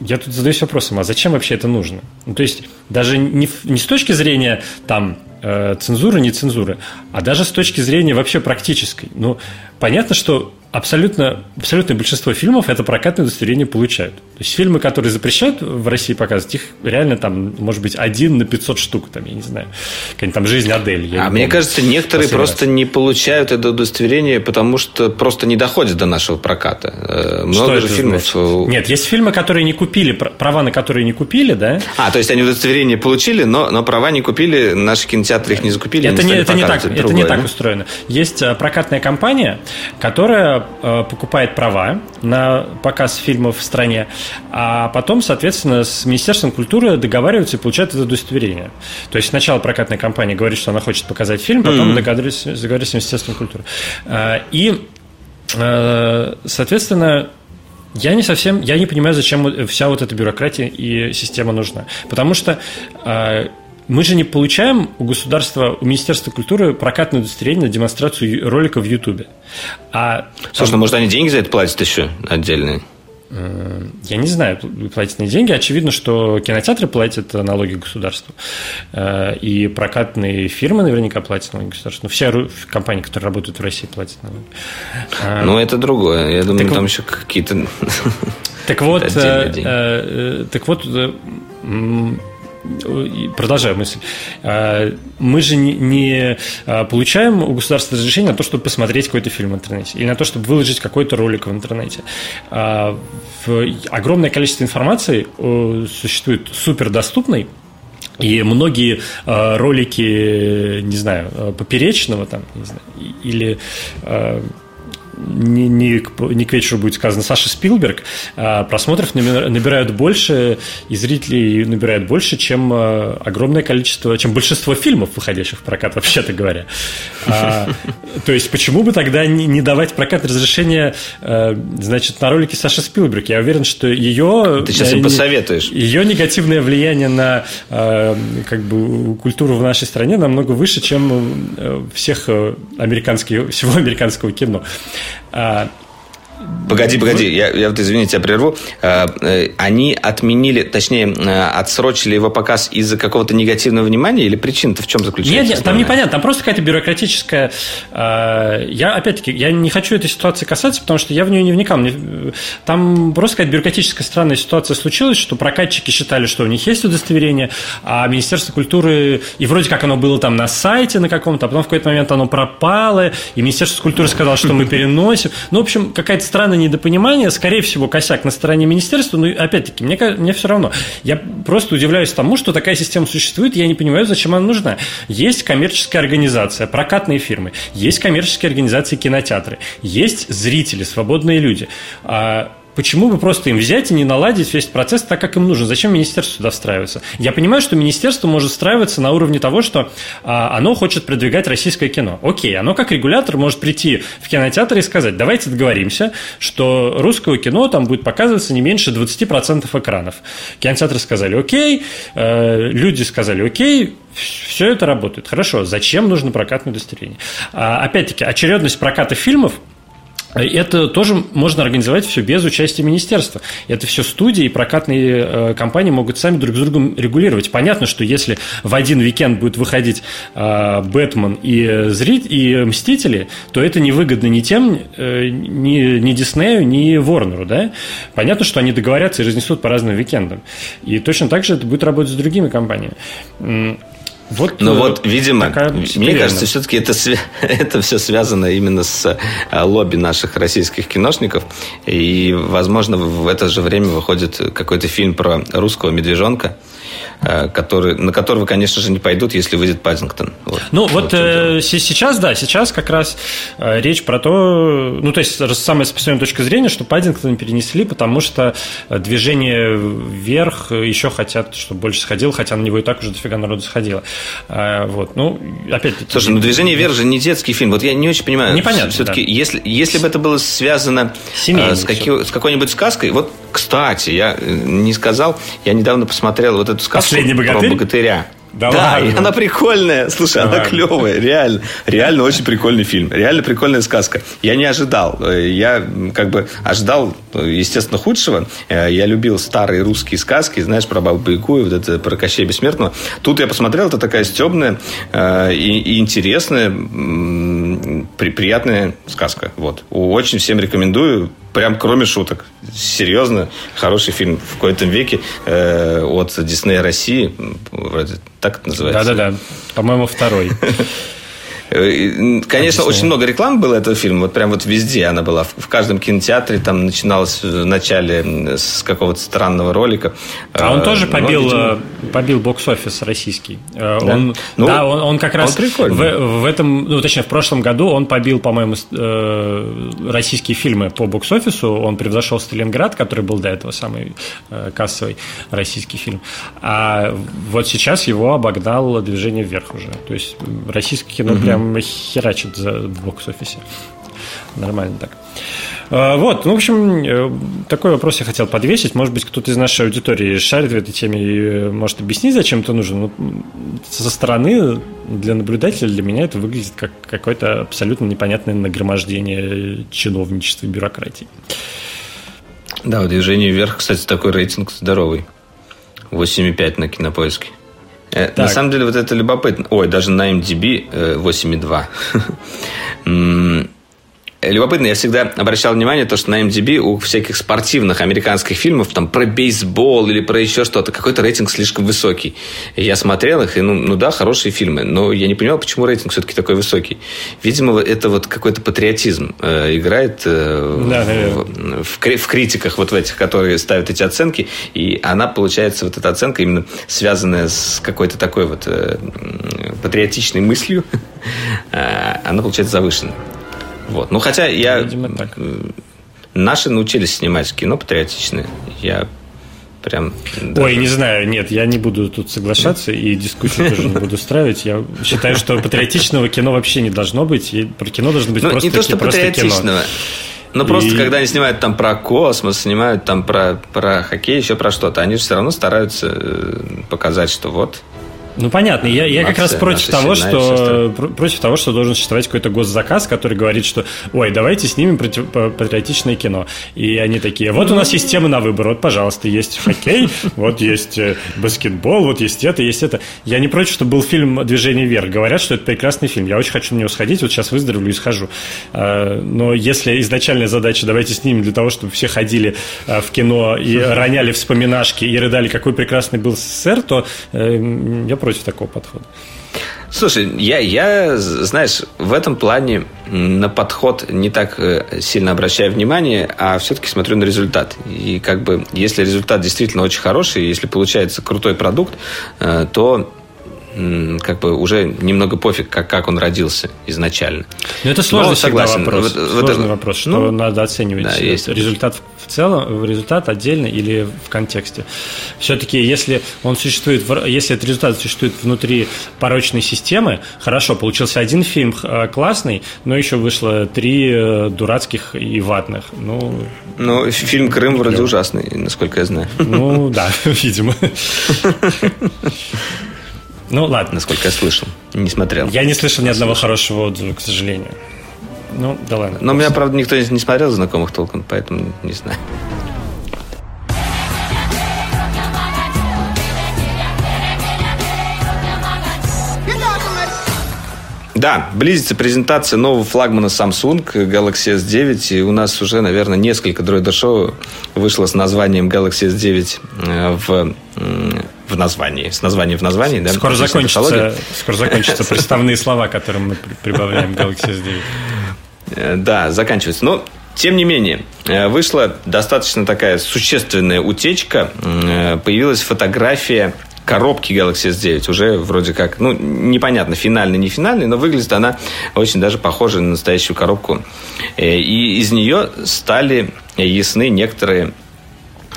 я тут задаюсь вопросом, а зачем вообще это нужно? Ну, то есть даже не, не с точки зрения там э, цензуры, не цензуры, а даже с точки зрения вообще практической. Ну, понятно, что абсолютно, абсолютное большинство фильмов это прокатное удостоверение получают. То есть фильмы, которые запрещают в России показывать, их реально там, может быть, один на 500 штук, там, я не знаю, какая-нибудь там «Жизнь Адели». А мне кажется, некоторые просто раз. не получают это удостоверение, потому что просто не доходят до нашего проката. Э, много же фильмов... Значит? Нет, есть фильмы, которые не купили, права на которые не купили, да? А, то есть они удостоверение получили, но, но права не купили, наши кинотеатры их не закупили. Это, не, это, не, так, это не так устроено. Есть э, прокатная компания, которая э, покупает права на показ фильмов в стране, а потом, соответственно, с Министерством культуры договариваются и получают это удостоверение. То есть сначала прокатная компания говорит, что она хочет показать фильм, потом mm-hmm. договорились, договорились с Министерством культуры. Э, и, э, соответственно, я не совсем, я не понимаю, зачем вся вот эта бюрократия и система нужна. Потому что э, мы же не получаем у государства, у Министерства культуры прокатное удостоверение на демонстрацию ролика в Ютубе. А, Слушай, там... ну может они деньги за это платят еще отдельные? Э, я не знаю, платят они деньги. Очевидно, что кинотеатры платят налоги государству. Э, и прокатные фирмы наверняка платят налоги государству. Но все компании, которые работают в России, платят налоги. Э, ну, это другое. Я думаю, так там еще какие-то... Так вот, так вот, продолжаю мысль, а, мы же не, а, получаем у государства разрешение на то, чтобы посмотреть какой-то фильм в интернете или на то, чтобы выложить какой-то ролик в интернете. А, огромное количество информации существует супердоступной, и многие ролики, не знаю, поперечного там, не знаю, или не, не, не к вечеру будет сказано Саша Спилберг, а просмотров набирают больше, и зрителей набирают больше, чем а, огромное количество, чем большинство фильмов, выходящих в прокат, вообще-то говоря. А, то есть, почему бы тогда не, не давать прокат разрешения, значит, на ролике Саши Спилберг? Я уверен, что ее... Ты сейчас им посоветуешь. Ее негативное влияние на как бы, культуру в нашей стране намного выше, чем э, всех э, американских, всего американского кино. Uh, Погоди, погоди, я, я вот, извините, я прерву. Э, э, они отменили, точнее, э, отсрочили его показ из-за какого-то негативного внимания или причина-то в чем заключается? Нет, нет, там непонятно, там просто какая-то бюрократическая... Я, опять-таки, я не хочу этой ситуации касаться, потому что я в нее не вникал. Там просто какая-то бюрократическая странная ситуация случилась, что прокатчики считали, что у них есть удостоверение, а Министерство культуры... И вроде как оно было там на сайте на каком-то, а потом в какой-то момент оно пропало, и Министерство культуры сказало, что мы переносим. Ну, в общем, какая-то странное недопонимание, скорее всего, косяк на стороне министерства, но опять-таки, мне, мне все равно. Я просто удивляюсь тому, что такая система существует, я не понимаю, зачем она нужна. Есть коммерческая организация, прокатные фирмы, есть коммерческие организации кинотеатры, есть зрители, свободные люди. А Почему бы просто им взять и не наладить весь процесс так, как им нужно? Зачем министерство сюда встраивается? Я понимаю, что министерство может встраиваться на уровне того, что а, оно хочет продвигать российское кино. Окей, оно как регулятор может прийти в кинотеатр и сказать, давайте договоримся, что русское кино там будет показываться не меньше 20% экранов. Кинотеатры сказали, окей, э, люди сказали, окей, все это работает. Хорошо, зачем нужно прокатное удостоверение? А, опять-таки, очередность проката фильмов – это тоже можно организовать все без участия министерства. Это все студии и прокатные э, компании могут сами друг с другом регулировать. Понятно, что если в один уикенд будет выходить э, Бэтмен и, зрит, и Мстители, то это невыгодно ни тем, э, ни, ни Диснею, ни Ворнеру. Да? Понятно, что они договорятся и разнесут по разным уикендам. И точно так же это будет работать с другими компаниями. Вот, Но ну вот, э, видимо, мне кажется, все-таки это, это все связано именно с э, лобби наших российских киношников. И, возможно, в это же время выходит какой-то фильм про русского медвежонка. Э, который, на которого, конечно же, не пойдут, если выйдет Паддингтон. Вот. Ну, вот, вот э, сейчас, да, сейчас как раз э, речь про то, ну, то есть, самая спасенная точка зрения, что Паддингтон перенесли, потому что движение вверх еще хотят, чтобы больше сходило, хотя на него и так уже дофига народу сходило. Э, вот, ну, опять Слушай, ну, «Движение вверх» же не детский фильм. Вот я не очень понимаю. Непонятно, Все-таки, да. если, если бы это было связано э, с, какой, с какой-нибудь сказкой, вот, кстати, я э, не сказал, я недавно посмотрел вот эту сказку Последний богатырь? про богатыря. Да, да и она прикольная. Слушай, да она клевая, реально. Реально очень прикольный фильм. Реально прикольная сказка. Я не ожидал. Я как бы ожидал, естественно, худшего. Я любил старые русские сказки, знаешь, про Бабу Яку и вот это про Кощея Бессмертного. Тут я посмотрел, это такая стебная э, и, и интересная, при, приятная сказка. Вот. Очень всем рекомендую прям кроме шуток. Серьезно, хороший фильм в какой-то веке э, от Диснея России. Вроде так это называется. Да-да-да. По-моему, второй. Э, конечно, очень много реклам было этого фильма. Вот прям вот везде она была. В каждом кинотеатре там начиналось в начале с какого-то странного ролика. А он тоже побил, Но, видимо... побил бокс-офис российский. Да, он, ну, да он, он как раз он в, в этом, ну, точнее, в прошлом году он побил, по-моему, российские фильмы по бокс-офису. Он превзошел «Сталинград», который был до этого самый кассовый российский фильм. А вот сейчас его обогнал «Движение вверх» уже. То есть российское кино угу. прям херачит за бокс-офисе. Нормально так. А, вот, ну, в общем, э, такой вопрос я хотел подвесить. Может быть, кто-то из нашей аудитории шарит в этой теме и э, может объяснить, зачем это нужно. Ну, со стороны, для наблюдателя, для меня это выглядит как какое-то абсолютно непонятное нагромождение чиновничества и бюрократии. Да, в движении вверх, кстати, такой рейтинг здоровый. 8,5 на кинопоиске. Э, так. На самом деле, вот это любопытно. Ой, даже на MDB 8,2. Любопытно, я всегда обращал внимание, то, что на MDB у всяких спортивных американских фильмов, там, про бейсбол или про еще что-то, какой-то рейтинг слишком высокий. Я смотрел их, и, ну, ну да, хорошие фильмы, но я не понимал, почему рейтинг все-таки такой высокий. Видимо, это вот какой-то патриотизм э, играет э, да, в, в, в критиках вот в этих, которые ставят эти оценки, и она, получается, вот эта оценка именно связанная с какой-то такой вот э, патриотичной мыслью, э, она, получается, завышена. Вот. Ну, хотя я... Видимо, так. Наши научились снимать кино патриотичное. Я прям... Даже... Ой, не знаю, нет, я не буду тут соглашаться и дискуссию тоже не буду устраивать. Я считаю, что патриотичного кино вообще не должно быть. И про кино должно быть ну, просто, не то, что просто патриотичного. кино. Ну, просто когда они снимают там про космос, снимают там про, про хоккей, еще про что-то, они же все равно стараются э, показать, что вот ну понятно, я, я как раз против того, что против того, что должен существовать какой-то госзаказ, который говорит, что ой, давайте снимем патриотичное кино. И они такие, вот у нас есть темы на выбор, вот, пожалуйста, есть хоккей, вот есть э, баскетбол, вот есть это, есть это. Я не против, чтобы был фильм «Движение вверх». Говорят, что это прекрасный фильм. Я очень хочу на него сходить, вот сейчас выздоровлю и схожу. А, но если изначальная задача, давайте снимем для того, чтобы все ходили а, в кино и роняли вспоминашки и рыдали, какой прекрасный был СССР, то э, я против такого подхода. Слушай, я, я, знаешь, в этом плане на подход не так э, сильно обращаю внимание, а все-таки смотрю на результат. И как бы, если результат действительно очень хороший, если получается крутой продукт, э, то как бы уже немного пофиг, как, как он родился изначально. Но это сложный Но, согласен. вопрос. Вот, сложный вот, вопрос, что ну, надо оценивать да, есть. результат в целом, результат отдельно или в контексте. Все-таки, если он существует, если этот результат существует внутри порочной системы, хорошо, получился один фильм э, классный, но еще вышло три э, дурацких и ватных. Ну, ну фильм Крым вроде ужасный, насколько я знаю. Ну, да, видимо. Ну, ладно. Насколько я слышал. Не смотрел. Я не слышал ни одного хорошего отзыва, к сожалению. Ну, да ладно. Но меня, правда, никто не смотрел знакомых толком, поэтому не знаю. Да, близится презентация нового флагмана Samsung Galaxy S9. И у нас уже, наверное, несколько дроидер-шоу вышло с названием Galaxy S9 э, в в названии, с названием в названии, да? Скоро закончится, скоро закончатся приставные слова, которым мы прибавляем Galaxy S9. Э, да, заканчивается. Но тем не менее, э, вышла достаточно такая существенная утечка. Появилась фотография коробки Galaxy S9 уже вроде как, ну, непонятно, финальный, не финальный, но выглядит она очень даже похожа на настоящую коробку. Э, и из нее стали ясны некоторые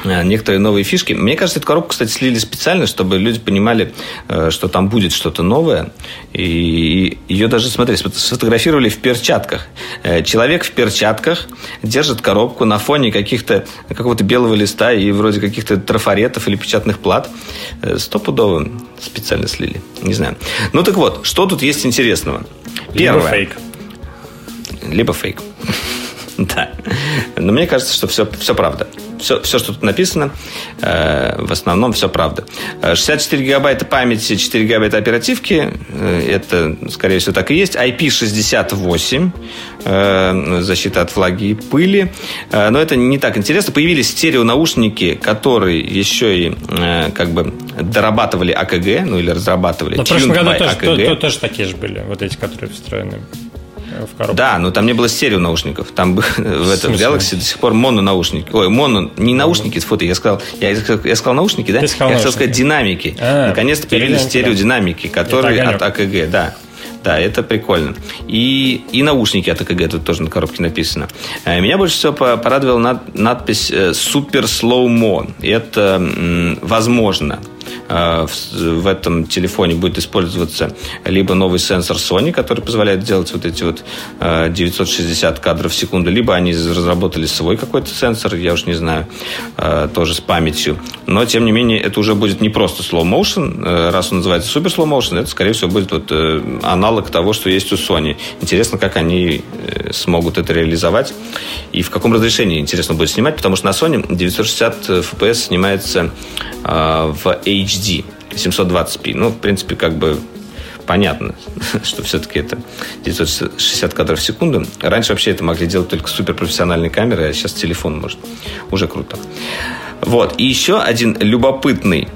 некоторые новые фишки. Мне кажется, эту коробку, кстати, слили специально, чтобы люди понимали, э, что там будет что-то новое. И ее даже, смотри, сфотографировали в перчатках. Э, человек в перчатках держит коробку на фоне каких-то, какого-то белого листа и вроде каких-то трафаретов или печатных плат. Стопудово специально слили. Не знаю. Ну так вот, что тут есть интересного? Первое. Либо фейк. Либо фейк. Да. Но мне кажется, что все, все правда все, все, что тут написано, э, в основном все правда. 64 э, гигабайта памяти, 4 гигабайта оперативки, э, это, скорее всего, так и есть. IP68, защита от влаги и пыли. Но это не так интересно. Появились стереонаушники, которые еще и как бы дорабатывали АКГ, ну или разрабатывали. Но в прошлом году тоже, то, тоже такие же были, вот эти, которые встроены в коробку. Да, но там не было стерео наушников. Там в, этом Galaxy до сих пор моно наушники. Ой, моно, не наушники, фото, я сказал, я, я сказал наушники, да? я хотел сказать динамики. А, Наконец-то появились стереодинамики, которые от АКГ, да. Да, это прикольно. И, и наушники от АКГ тут тоже на коробке написано. Э, меня больше всего порадовала над, надпись «Супер Slow Mo». Это возможно Э, в этом телефоне будет использоваться либо новый сенсор Sony, который позволяет делать вот эти вот 960 э, кадров в секунду, либо они разработали свой какой-то сенсор, я уж не знаю, э, тоже с памятью. Но, тем не менее, это уже будет не просто slow motion, раз он называется super slow motion, это, скорее всего, будет вот аналог того, что есть у Sony. Интересно, как они смогут это реализовать и в каком разрешении интересно будет снимать, потому что на Sony 960 FPS снимается в HD 720p. Ну, в принципе, как бы понятно, что все-таки это 960 кадров в секунду. Раньше вообще это могли делать только суперпрофессиональные камеры, а сейчас телефон может. Уже круто. Вот. И еще один любопытный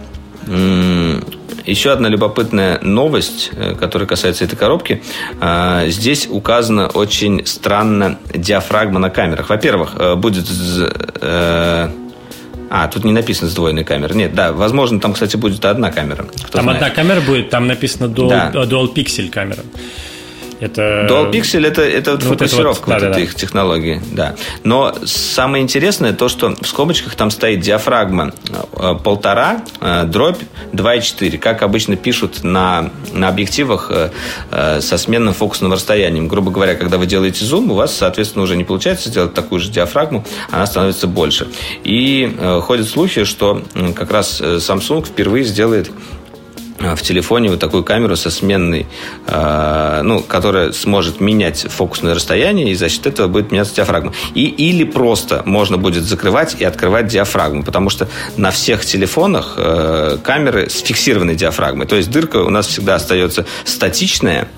еще одна любопытная новость, э, которая касается этой коробки. А, здесь указана очень странно диафрагма на камерах. Во-первых, э, будет э, а, тут не написано сдвоенная камера. Нет, да, возможно, там, кстати, будет одна камера. Там знает. одна камера будет, там написано Dual, да. Dual Pixel камера. Это... Dual Pixel это, это вот ну, фокусировка вот, это вот, да, да, их технологии. Да. Но самое интересное то, что в скобочках там стоит диафрагма э, полтора, э, дробь 2,4, как обычно пишут на, на объективах э, со сменным фокусным расстоянием. Грубо говоря, когда вы делаете зум, у вас, соответственно, уже не получается сделать такую же диафрагму, она становится больше. И ходят слухи, что как раз Samsung впервые сделает в телефоне вот такую камеру со сменной, э, ну, которая сможет менять фокусное расстояние, и за счет этого будет меняться диафрагма. И, или просто можно будет закрывать и открывать диафрагму, потому что на всех телефонах э, камеры с фиксированной диафрагмой. То есть дырка у нас всегда остается статичная,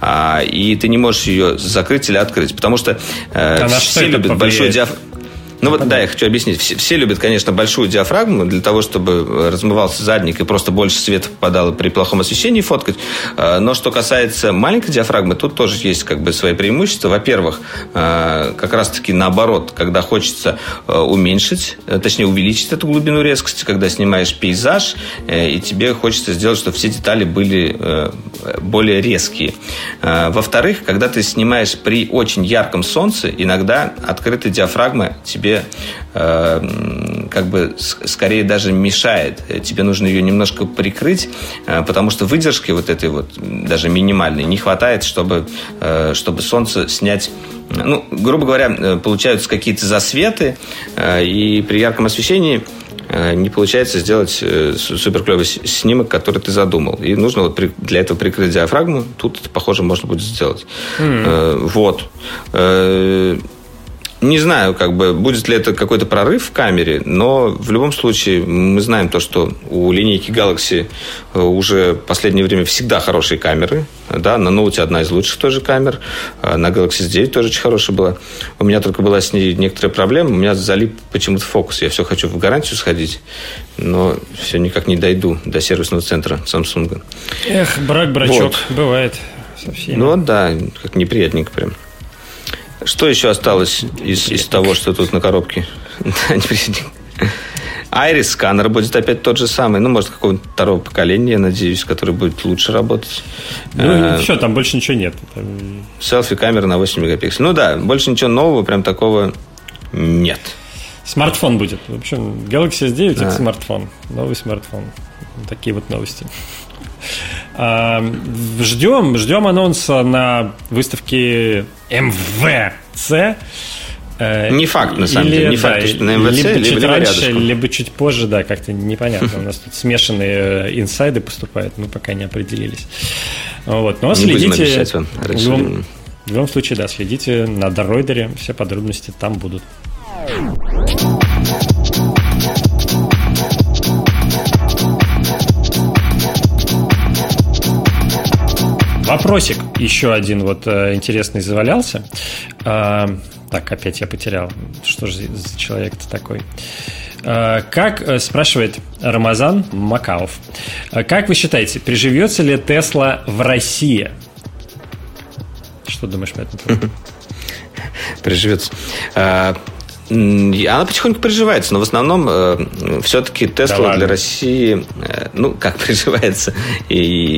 а, и ты не можешь ее закрыть или открыть, потому что э, все любят большой диафрагму. Ну вот, да, я хочу объяснить. Все, все любят, конечно, большую диафрагму для того, чтобы размывался задник и просто больше света попадало при плохом освещении фоткать. А, но что касается маленькой диафрагмы, тут тоже есть как бы свои преимущества. Во-первых, а, как раз-таки наоборот, когда хочется а, уменьшить, точнее увеличить эту глубину резкости, когда снимаешь пейзаж, э, и тебе хочется сделать, чтобы все детали были э, более резкие. Во-вторых, когда ты снимаешь при очень ярком солнце, иногда открытая диафрагма тебе э, как бы скорее даже мешает. Тебе нужно ее немножко прикрыть, э, потому что выдержки вот этой вот даже минимальной не хватает, чтобы, э, чтобы солнце снять ну, грубо говоря, получаются какие-то засветы, и при ярком освещении не получается сделать супер клевый снимок, который ты задумал. И нужно вот для этого прикрыть диафрагму. Тут, похоже, можно будет сделать. Mm. Вот. Не знаю, как бы, будет ли это какой-то прорыв в камере, но в любом случае мы знаем то, что у линейки Galaxy э, уже в последнее время всегда хорошие камеры. Да, на ноуте одна из лучших тоже камер. А на Galaxy S9 тоже очень хорошая была. У меня только была с ней некоторая проблема. У меня залип почему-то фокус. Я все хочу в гарантию сходить, но все никак не дойду до сервисного центра Samsung. Эх, брак, брачок, вот. бывает со всеми. Ну да, как неприятненько прям. Что еще осталось из, из того, что тут на коробке? Айрис сканер будет опять тот же самый, ну, может, какого-нибудь второго поколения, я надеюсь, который будет лучше работать. Ну, а, все, там больше ничего нет. Селфи-камера на 8 мегапикселей. Ну да, больше ничего нового, прям такого нет. Смартфон будет. В общем, Galaxy S9 а. это смартфон. Новый смартфон. Такие вот новости. Ждем, ждем анонса на выставке МВЦ. Э, не факт, на самом или, деле. Не да, факт, что на МВЦ, либо, либо чуть либо раньше, рядышком. либо чуть позже, да, как-то непонятно. У нас тут смешанные э, инсайды поступают, мы пока не определились. Вот. Но не следите... Вам в, любом, в любом случае, да, следите на Доройдере, все подробности там будут. Вопросик еще один вот э, интересный завалялся. Э, так, опять я потерял. Что же за человек-то такой? Э, как, э, спрашивает Рамазан Макаов, э, как вы считаете, приживется ли Тесла в России? Что думаешь этому поводу? Приживется. Она потихоньку приживается, но в основном э, все-таки Тесла да для России, э, ну, как приживается, и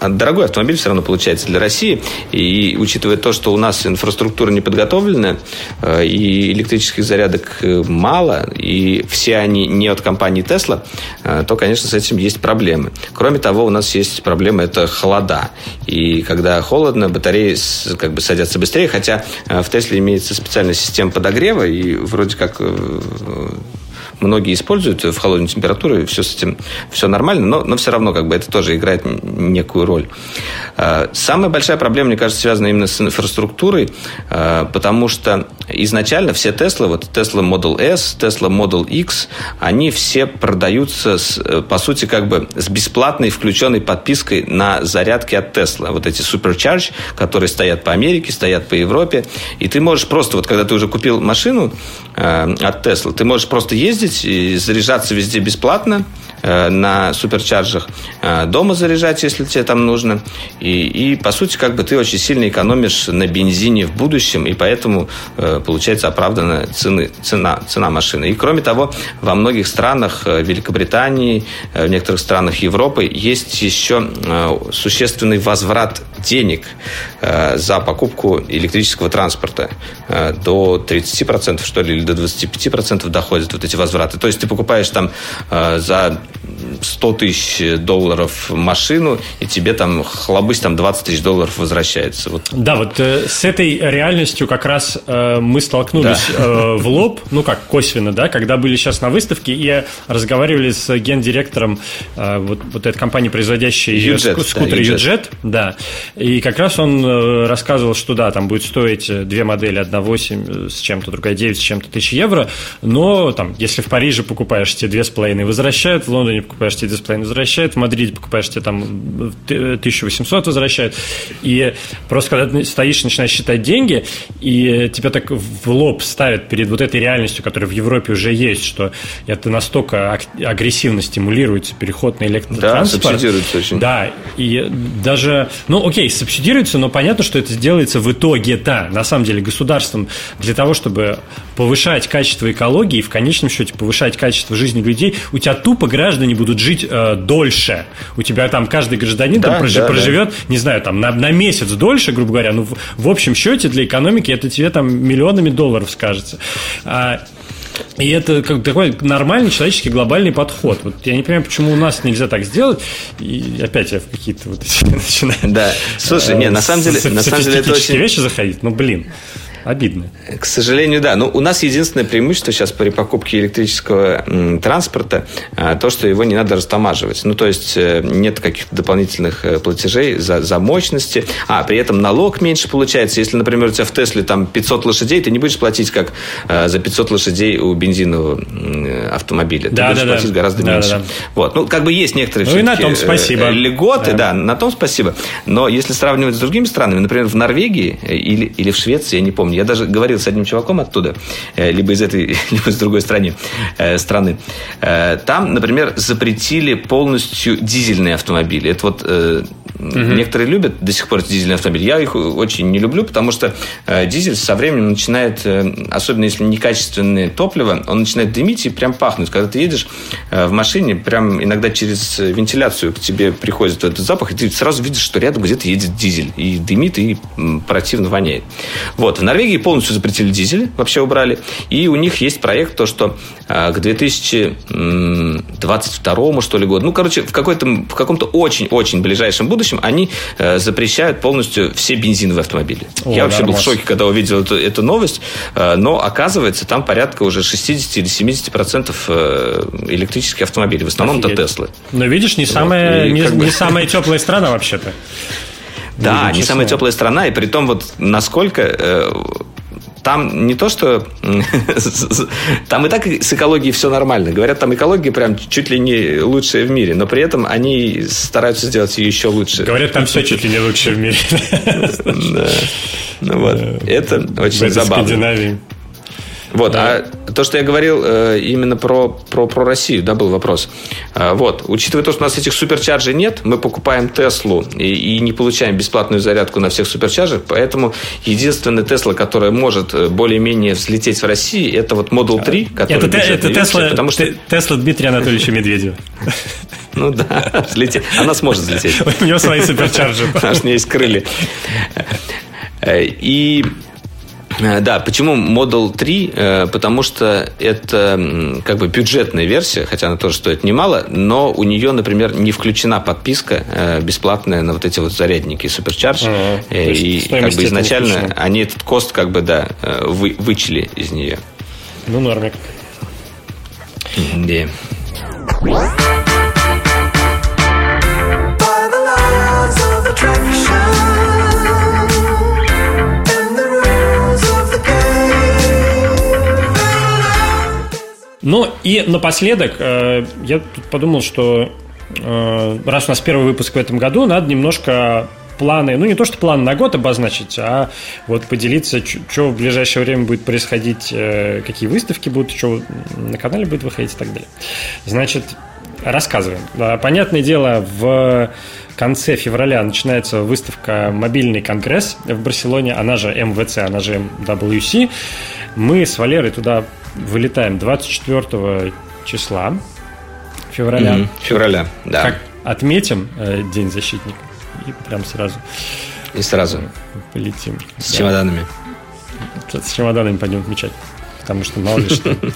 дорогой автомобиль все равно получается для России. И учитывая то, что у нас инфраструктура не подготовлена, э, и электрических зарядок э, мало, и все они не от компании э, то, конечно, с этим есть проблемы. Кроме того, у нас есть проблема – это холода. И когда холодно, батареи как бы садятся быстрее, хотя э, в Тесле имеется специальная система подогрева, и вроде как э, многие используют в холодной температуре, все с этим все нормально, но, но все равно как бы это тоже играет некую роль. Э, самая большая проблема, мне кажется, связана именно с инфраструктурой, э, потому что изначально все Tesla, вот Tesla Model S, Tesla Model X, они все продаются, с, по сути, как бы с бесплатной включенной подпиской на зарядки от Tesla. Вот эти Supercharge, которые стоят по Америке, стоят по Европе, и ты можешь просто, вот когда ты уже купил машину э, от Tesla, ты можешь просто ездить и заряжаться везде бесплатно, на суперчарджах, э, дома заряжать, если тебе там нужно. И, и, по сути, как бы ты очень сильно экономишь на бензине в будущем, и поэтому э, получается оправданная цены, цена, цена машины. И, кроме того, во многих странах Великобритании, в некоторых странах Европы есть еще существенный возврат денег за покупку электрического транспорта. До 30%, что ли, или до 25% доходят вот эти возвраты. То есть ты покупаешь там за 100 тысяч долларов машину, и тебе там хлобысь там 20 тысяч долларов возвращается. Вот. Да, вот э, с этой реальностью как раз э, мы столкнулись да. э, в лоб, ну как косвенно, да, когда были сейчас на выставке и разговаривали с гендиректором э, вот, вот этой компании, производящей Юджет, скутеры да, Юджет, да, и как раз он э, рассказывал, что да, там будет стоить э, две модели, одна 8 с чем-то, другая 9 с чем-то тысяч евро, но там, если в Париже покупаешь, тебе две с половиной возвращают, в Лондоне покупаешь, тебе дисплей возвращают, в Мадриде покупаешь, тебе там 1800 возвращают. И просто когда ты стоишь, начинаешь считать деньги, и тебя так в лоб ставят перед вот этой реальностью, которая в Европе уже есть, что это настолько агрессивно стимулируется переход на электротранспорт. Да, субсидируется очень. Да, и даже, ну окей, субсидируется, но понятно, что это сделается в итоге-то, на самом деле, государством для того, чтобы повышать качество экологии и в конечном счете повышать качество жизни людей, у тебя тупо граждане будут жить э, дольше. У тебя там каждый гражданин да, там прожи, да, проживет, да. не знаю, там на, на месяц дольше, грубо говоря. Ну, в, в общем счете для экономики это тебе там миллионами долларов скажется. А, и это как такой нормальный человеческий глобальный подход. Вот я не понимаю, почему у нас нельзя так сделать. И опять я в какие-то вот эти начинаю. Да. Слушай, нет, на самом деле, на самом деле это очень вещи заходить. Ну блин. Обидно. К сожалению, да. Ну, у нас единственное преимущество сейчас при покупке электрического транспорта а, то, что его не надо растамаживать. Ну, то есть э, нет каких-то дополнительных э, платежей за, за мощности. А, при этом налог меньше получается. Если, например, у тебя в Тесле там 500 лошадей, ты не будешь платить как э, за 500 лошадей у бензинового автомобиля. Ты да, будешь да, платить да. гораздо да, меньше. Да, да. Вот. Ну, как бы есть некоторые ну, и на том спасибо. льготы, да. да, на том спасибо. Но если сравнивать с другими странами, например, в Норвегии или, или в Швеции, я не помню, я даже говорил с одним чуваком оттуда, э, либо из этой, либо из другой страны, э, страны. Э, там, например, запретили полностью дизельные автомобили. Это вот Угу. Некоторые любят до сих пор дизельные автомобили. Я их очень не люблю, потому что э, дизель со временем начинает, э, особенно если некачественное топливо, он начинает дымить и прям пахнуть. Когда ты едешь э, в машине, прям иногда через вентиляцию к тебе приходит этот запах, и ты сразу видишь, что рядом где-то едет дизель. И дымит, и противно воняет. Вот. В Норвегии полностью запретили дизель, вообще убрали. И у них есть проект, то, что э, к 2022 что ли году, ну, короче, в, какой-то, в каком-то очень-очень ближайшем будущем они э, запрещают полностью все бензиновые автомобили. О, Я вообще нормас. был в шоке, когда увидел эту, эту новость, э, но оказывается, там порядка уже 60 или 70 процентов э, электрических автомобилей. В основном это Теслы. Но видишь, не самая, вот, не, бы... не самая теплая страна вообще-то. Да, не самая теплая страна, и при том вот насколько там не то, что... Там и так с экологией все нормально. Говорят, там экология прям чуть ли не лучшая в мире, но при этом они стараются сделать ее еще лучше. Говорят, там все чуть ли не лучше в мире. Ну вот, это очень забавно. Вот, а то, что я говорил э, именно про, про, про Россию, да, был вопрос. А, вот, учитывая то, что у нас этих суперчарджей нет, мы покупаем Теслу и, и не получаем бесплатную зарядку на всех суперчарджах, поэтому единственная Тесла, которая может э, более-менее взлететь в России, это вот Model 3, который Это, это Тесла, потому что... Тесла Дмитрия Анатольевича Медведева. Ну да, взлететь. Она сможет взлететь. У него свои суперчарджи. Что у нее есть крылья. Э, и Э, да, почему Model 3? Э, потому что это как бы бюджетная версия, хотя она тоже стоит немало, но у нее, например, не включена подписка э, бесплатная на вот эти вот зарядники Supercharge. А, и как бы изначально они этот кост как бы, да, вы, вычли из нее. Ну, нормик. Да. Ну и напоследок э, я тут подумал, что э, раз у нас первый выпуск в этом году, надо немножко планы, ну не то, что планы на год обозначить, а вот поделиться, что в ближайшее время будет происходить, э, какие выставки будут, что на канале будет выходить и так далее. Значит, рассказываем. Понятное дело, в конце февраля начинается выставка «Мобильный конгресс» в Барселоне, она же МВЦ, она же MWC. Мы с Валерой туда вылетаем 24 числа февраля. Mm-hmm. Февраля, да. Как отметим э, День защитника и прям сразу. И сразу. Полетим. С да. чемоданами. С чемоданами пойдем отмечать. Потому что мало ли что.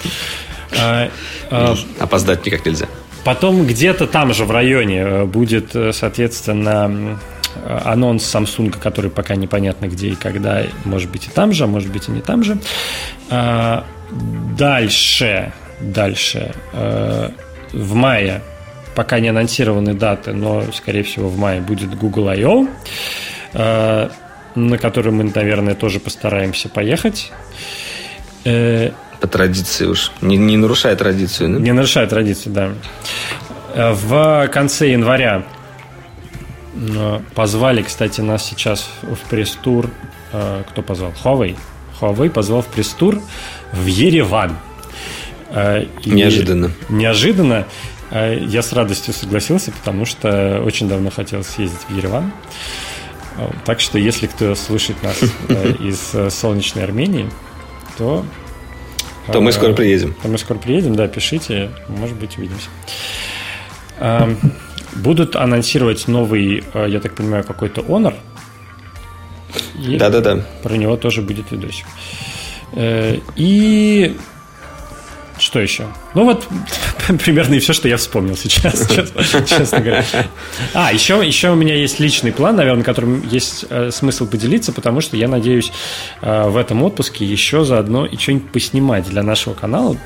А, а, Опоздать никак нельзя. Потом где-то там же в районе э, будет, э, соответственно, анонс Samsung, который пока непонятно где и когда, может быть и там же, а может быть и не там же. Дальше, дальше. Э, в мае, пока не анонсированы даты, но, скорее всего, в мае будет Google I.O., э, на который мы, наверное, тоже постараемся поехать. Э, По традиции уж. Не, не нарушая традицию, да? Не нарушая традицию, да. В конце января позвали, кстати, нас сейчас в пресс-тур. Кто позвал? Huawei. Huawei позвал в пресс-тур в Ереван. Э, и неожиданно. Неожиданно. Э, я с радостью согласился, потому что очень давно хотел съездить в Ереван. Э, так что, если кто слышит нас из солнечной Армении, то... То мы скоро приедем. То мы скоро приедем, да, пишите, может быть, увидимся. Эм, будут анонсировать новый, я так понимаю, какой-то Honor. Да-да-да. Про него тоже будет видосик. Э, и что еще? Ну вот примерно и все, что я вспомнил сейчас, честно говоря. А, еще, еще у меня есть личный план, наверное, которым есть э, смысл поделиться, потому что я надеюсь э, в этом отпуске еще заодно и что-нибудь поснимать для нашего канала,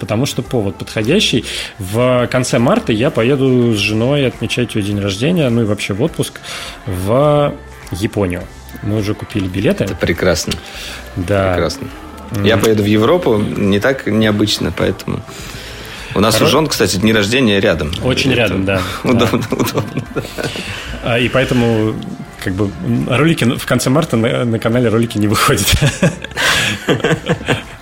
потому что повод подходящий. В конце марта я поеду с женой отмечать ее день рождения, ну и вообще в отпуск в Японию. Мы уже купили билеты. Это прекрасно. Да. Прекрасно. Mm. Я поеду в Европу, не так необычно, поэтому... У нас Хоро... у жен, кстати, дни рождения рядом. Очень Это рядом, да. Удобно, да. удобно. А, и поэтому как бы ролики в конце марта на, на канале ролики не выходят.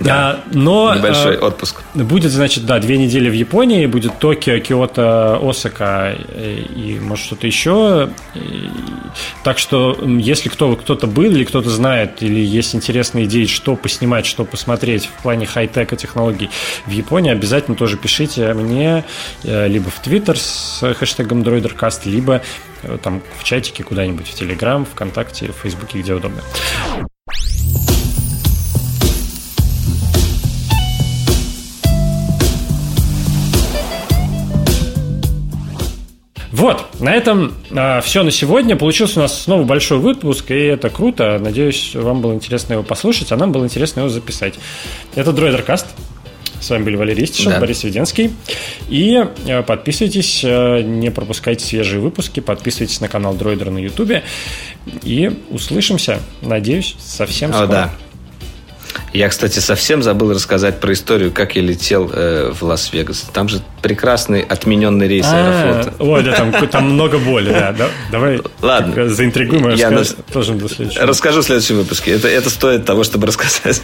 Да, но... Небольшой а, отпуск. Будет, значит, да, две недели в Японии, будет Токио, Киото, Осака и, может, что-то еще. Так что, если кто, кто-то был или кто-то знает, или есть интересные идеи, что поснимать, что посмотреть в плане хай-тека технологий в Японии, обязательно тоже пишите мне э, либо в Твиттер с хэштегом DroiderCast, либо э, там в чатике куда-нибудь, в Телеграм, ВКонтакте, в Фейсбуке, где удобно. Вот, на этом э, все на сегодня. Получился у нас снова большой выпуск, и это круто. Надеюсь, вам было интересно его послушать, а нам было интересно его записать. Это Droidercast. С вами были Валерий Истишев, да. Борис Веденский. И э, подписывайтесь, э, не пропускайте свежие выпуски, подписывайтесь на канал Droider на Ютубе. И услышимся, надеюсь, совсем скоро. О, да. Я, кстати, совсем забыл рассказать про историю, как я летел э, в Лас-Вегас. Там же прекрасный отмененный рейс А-а-а. аэрофлота. Ой, да, там, там много боли, да. Давай Ладно. заинтригуем, я расскажу, на... тоже до следующего. Расскажу в следующем выпуске. Это, это стоит того, чтобы рассказать.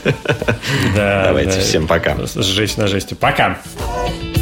Да, Давайте, да. всем пока. Жесть на жести. Пока. Пока.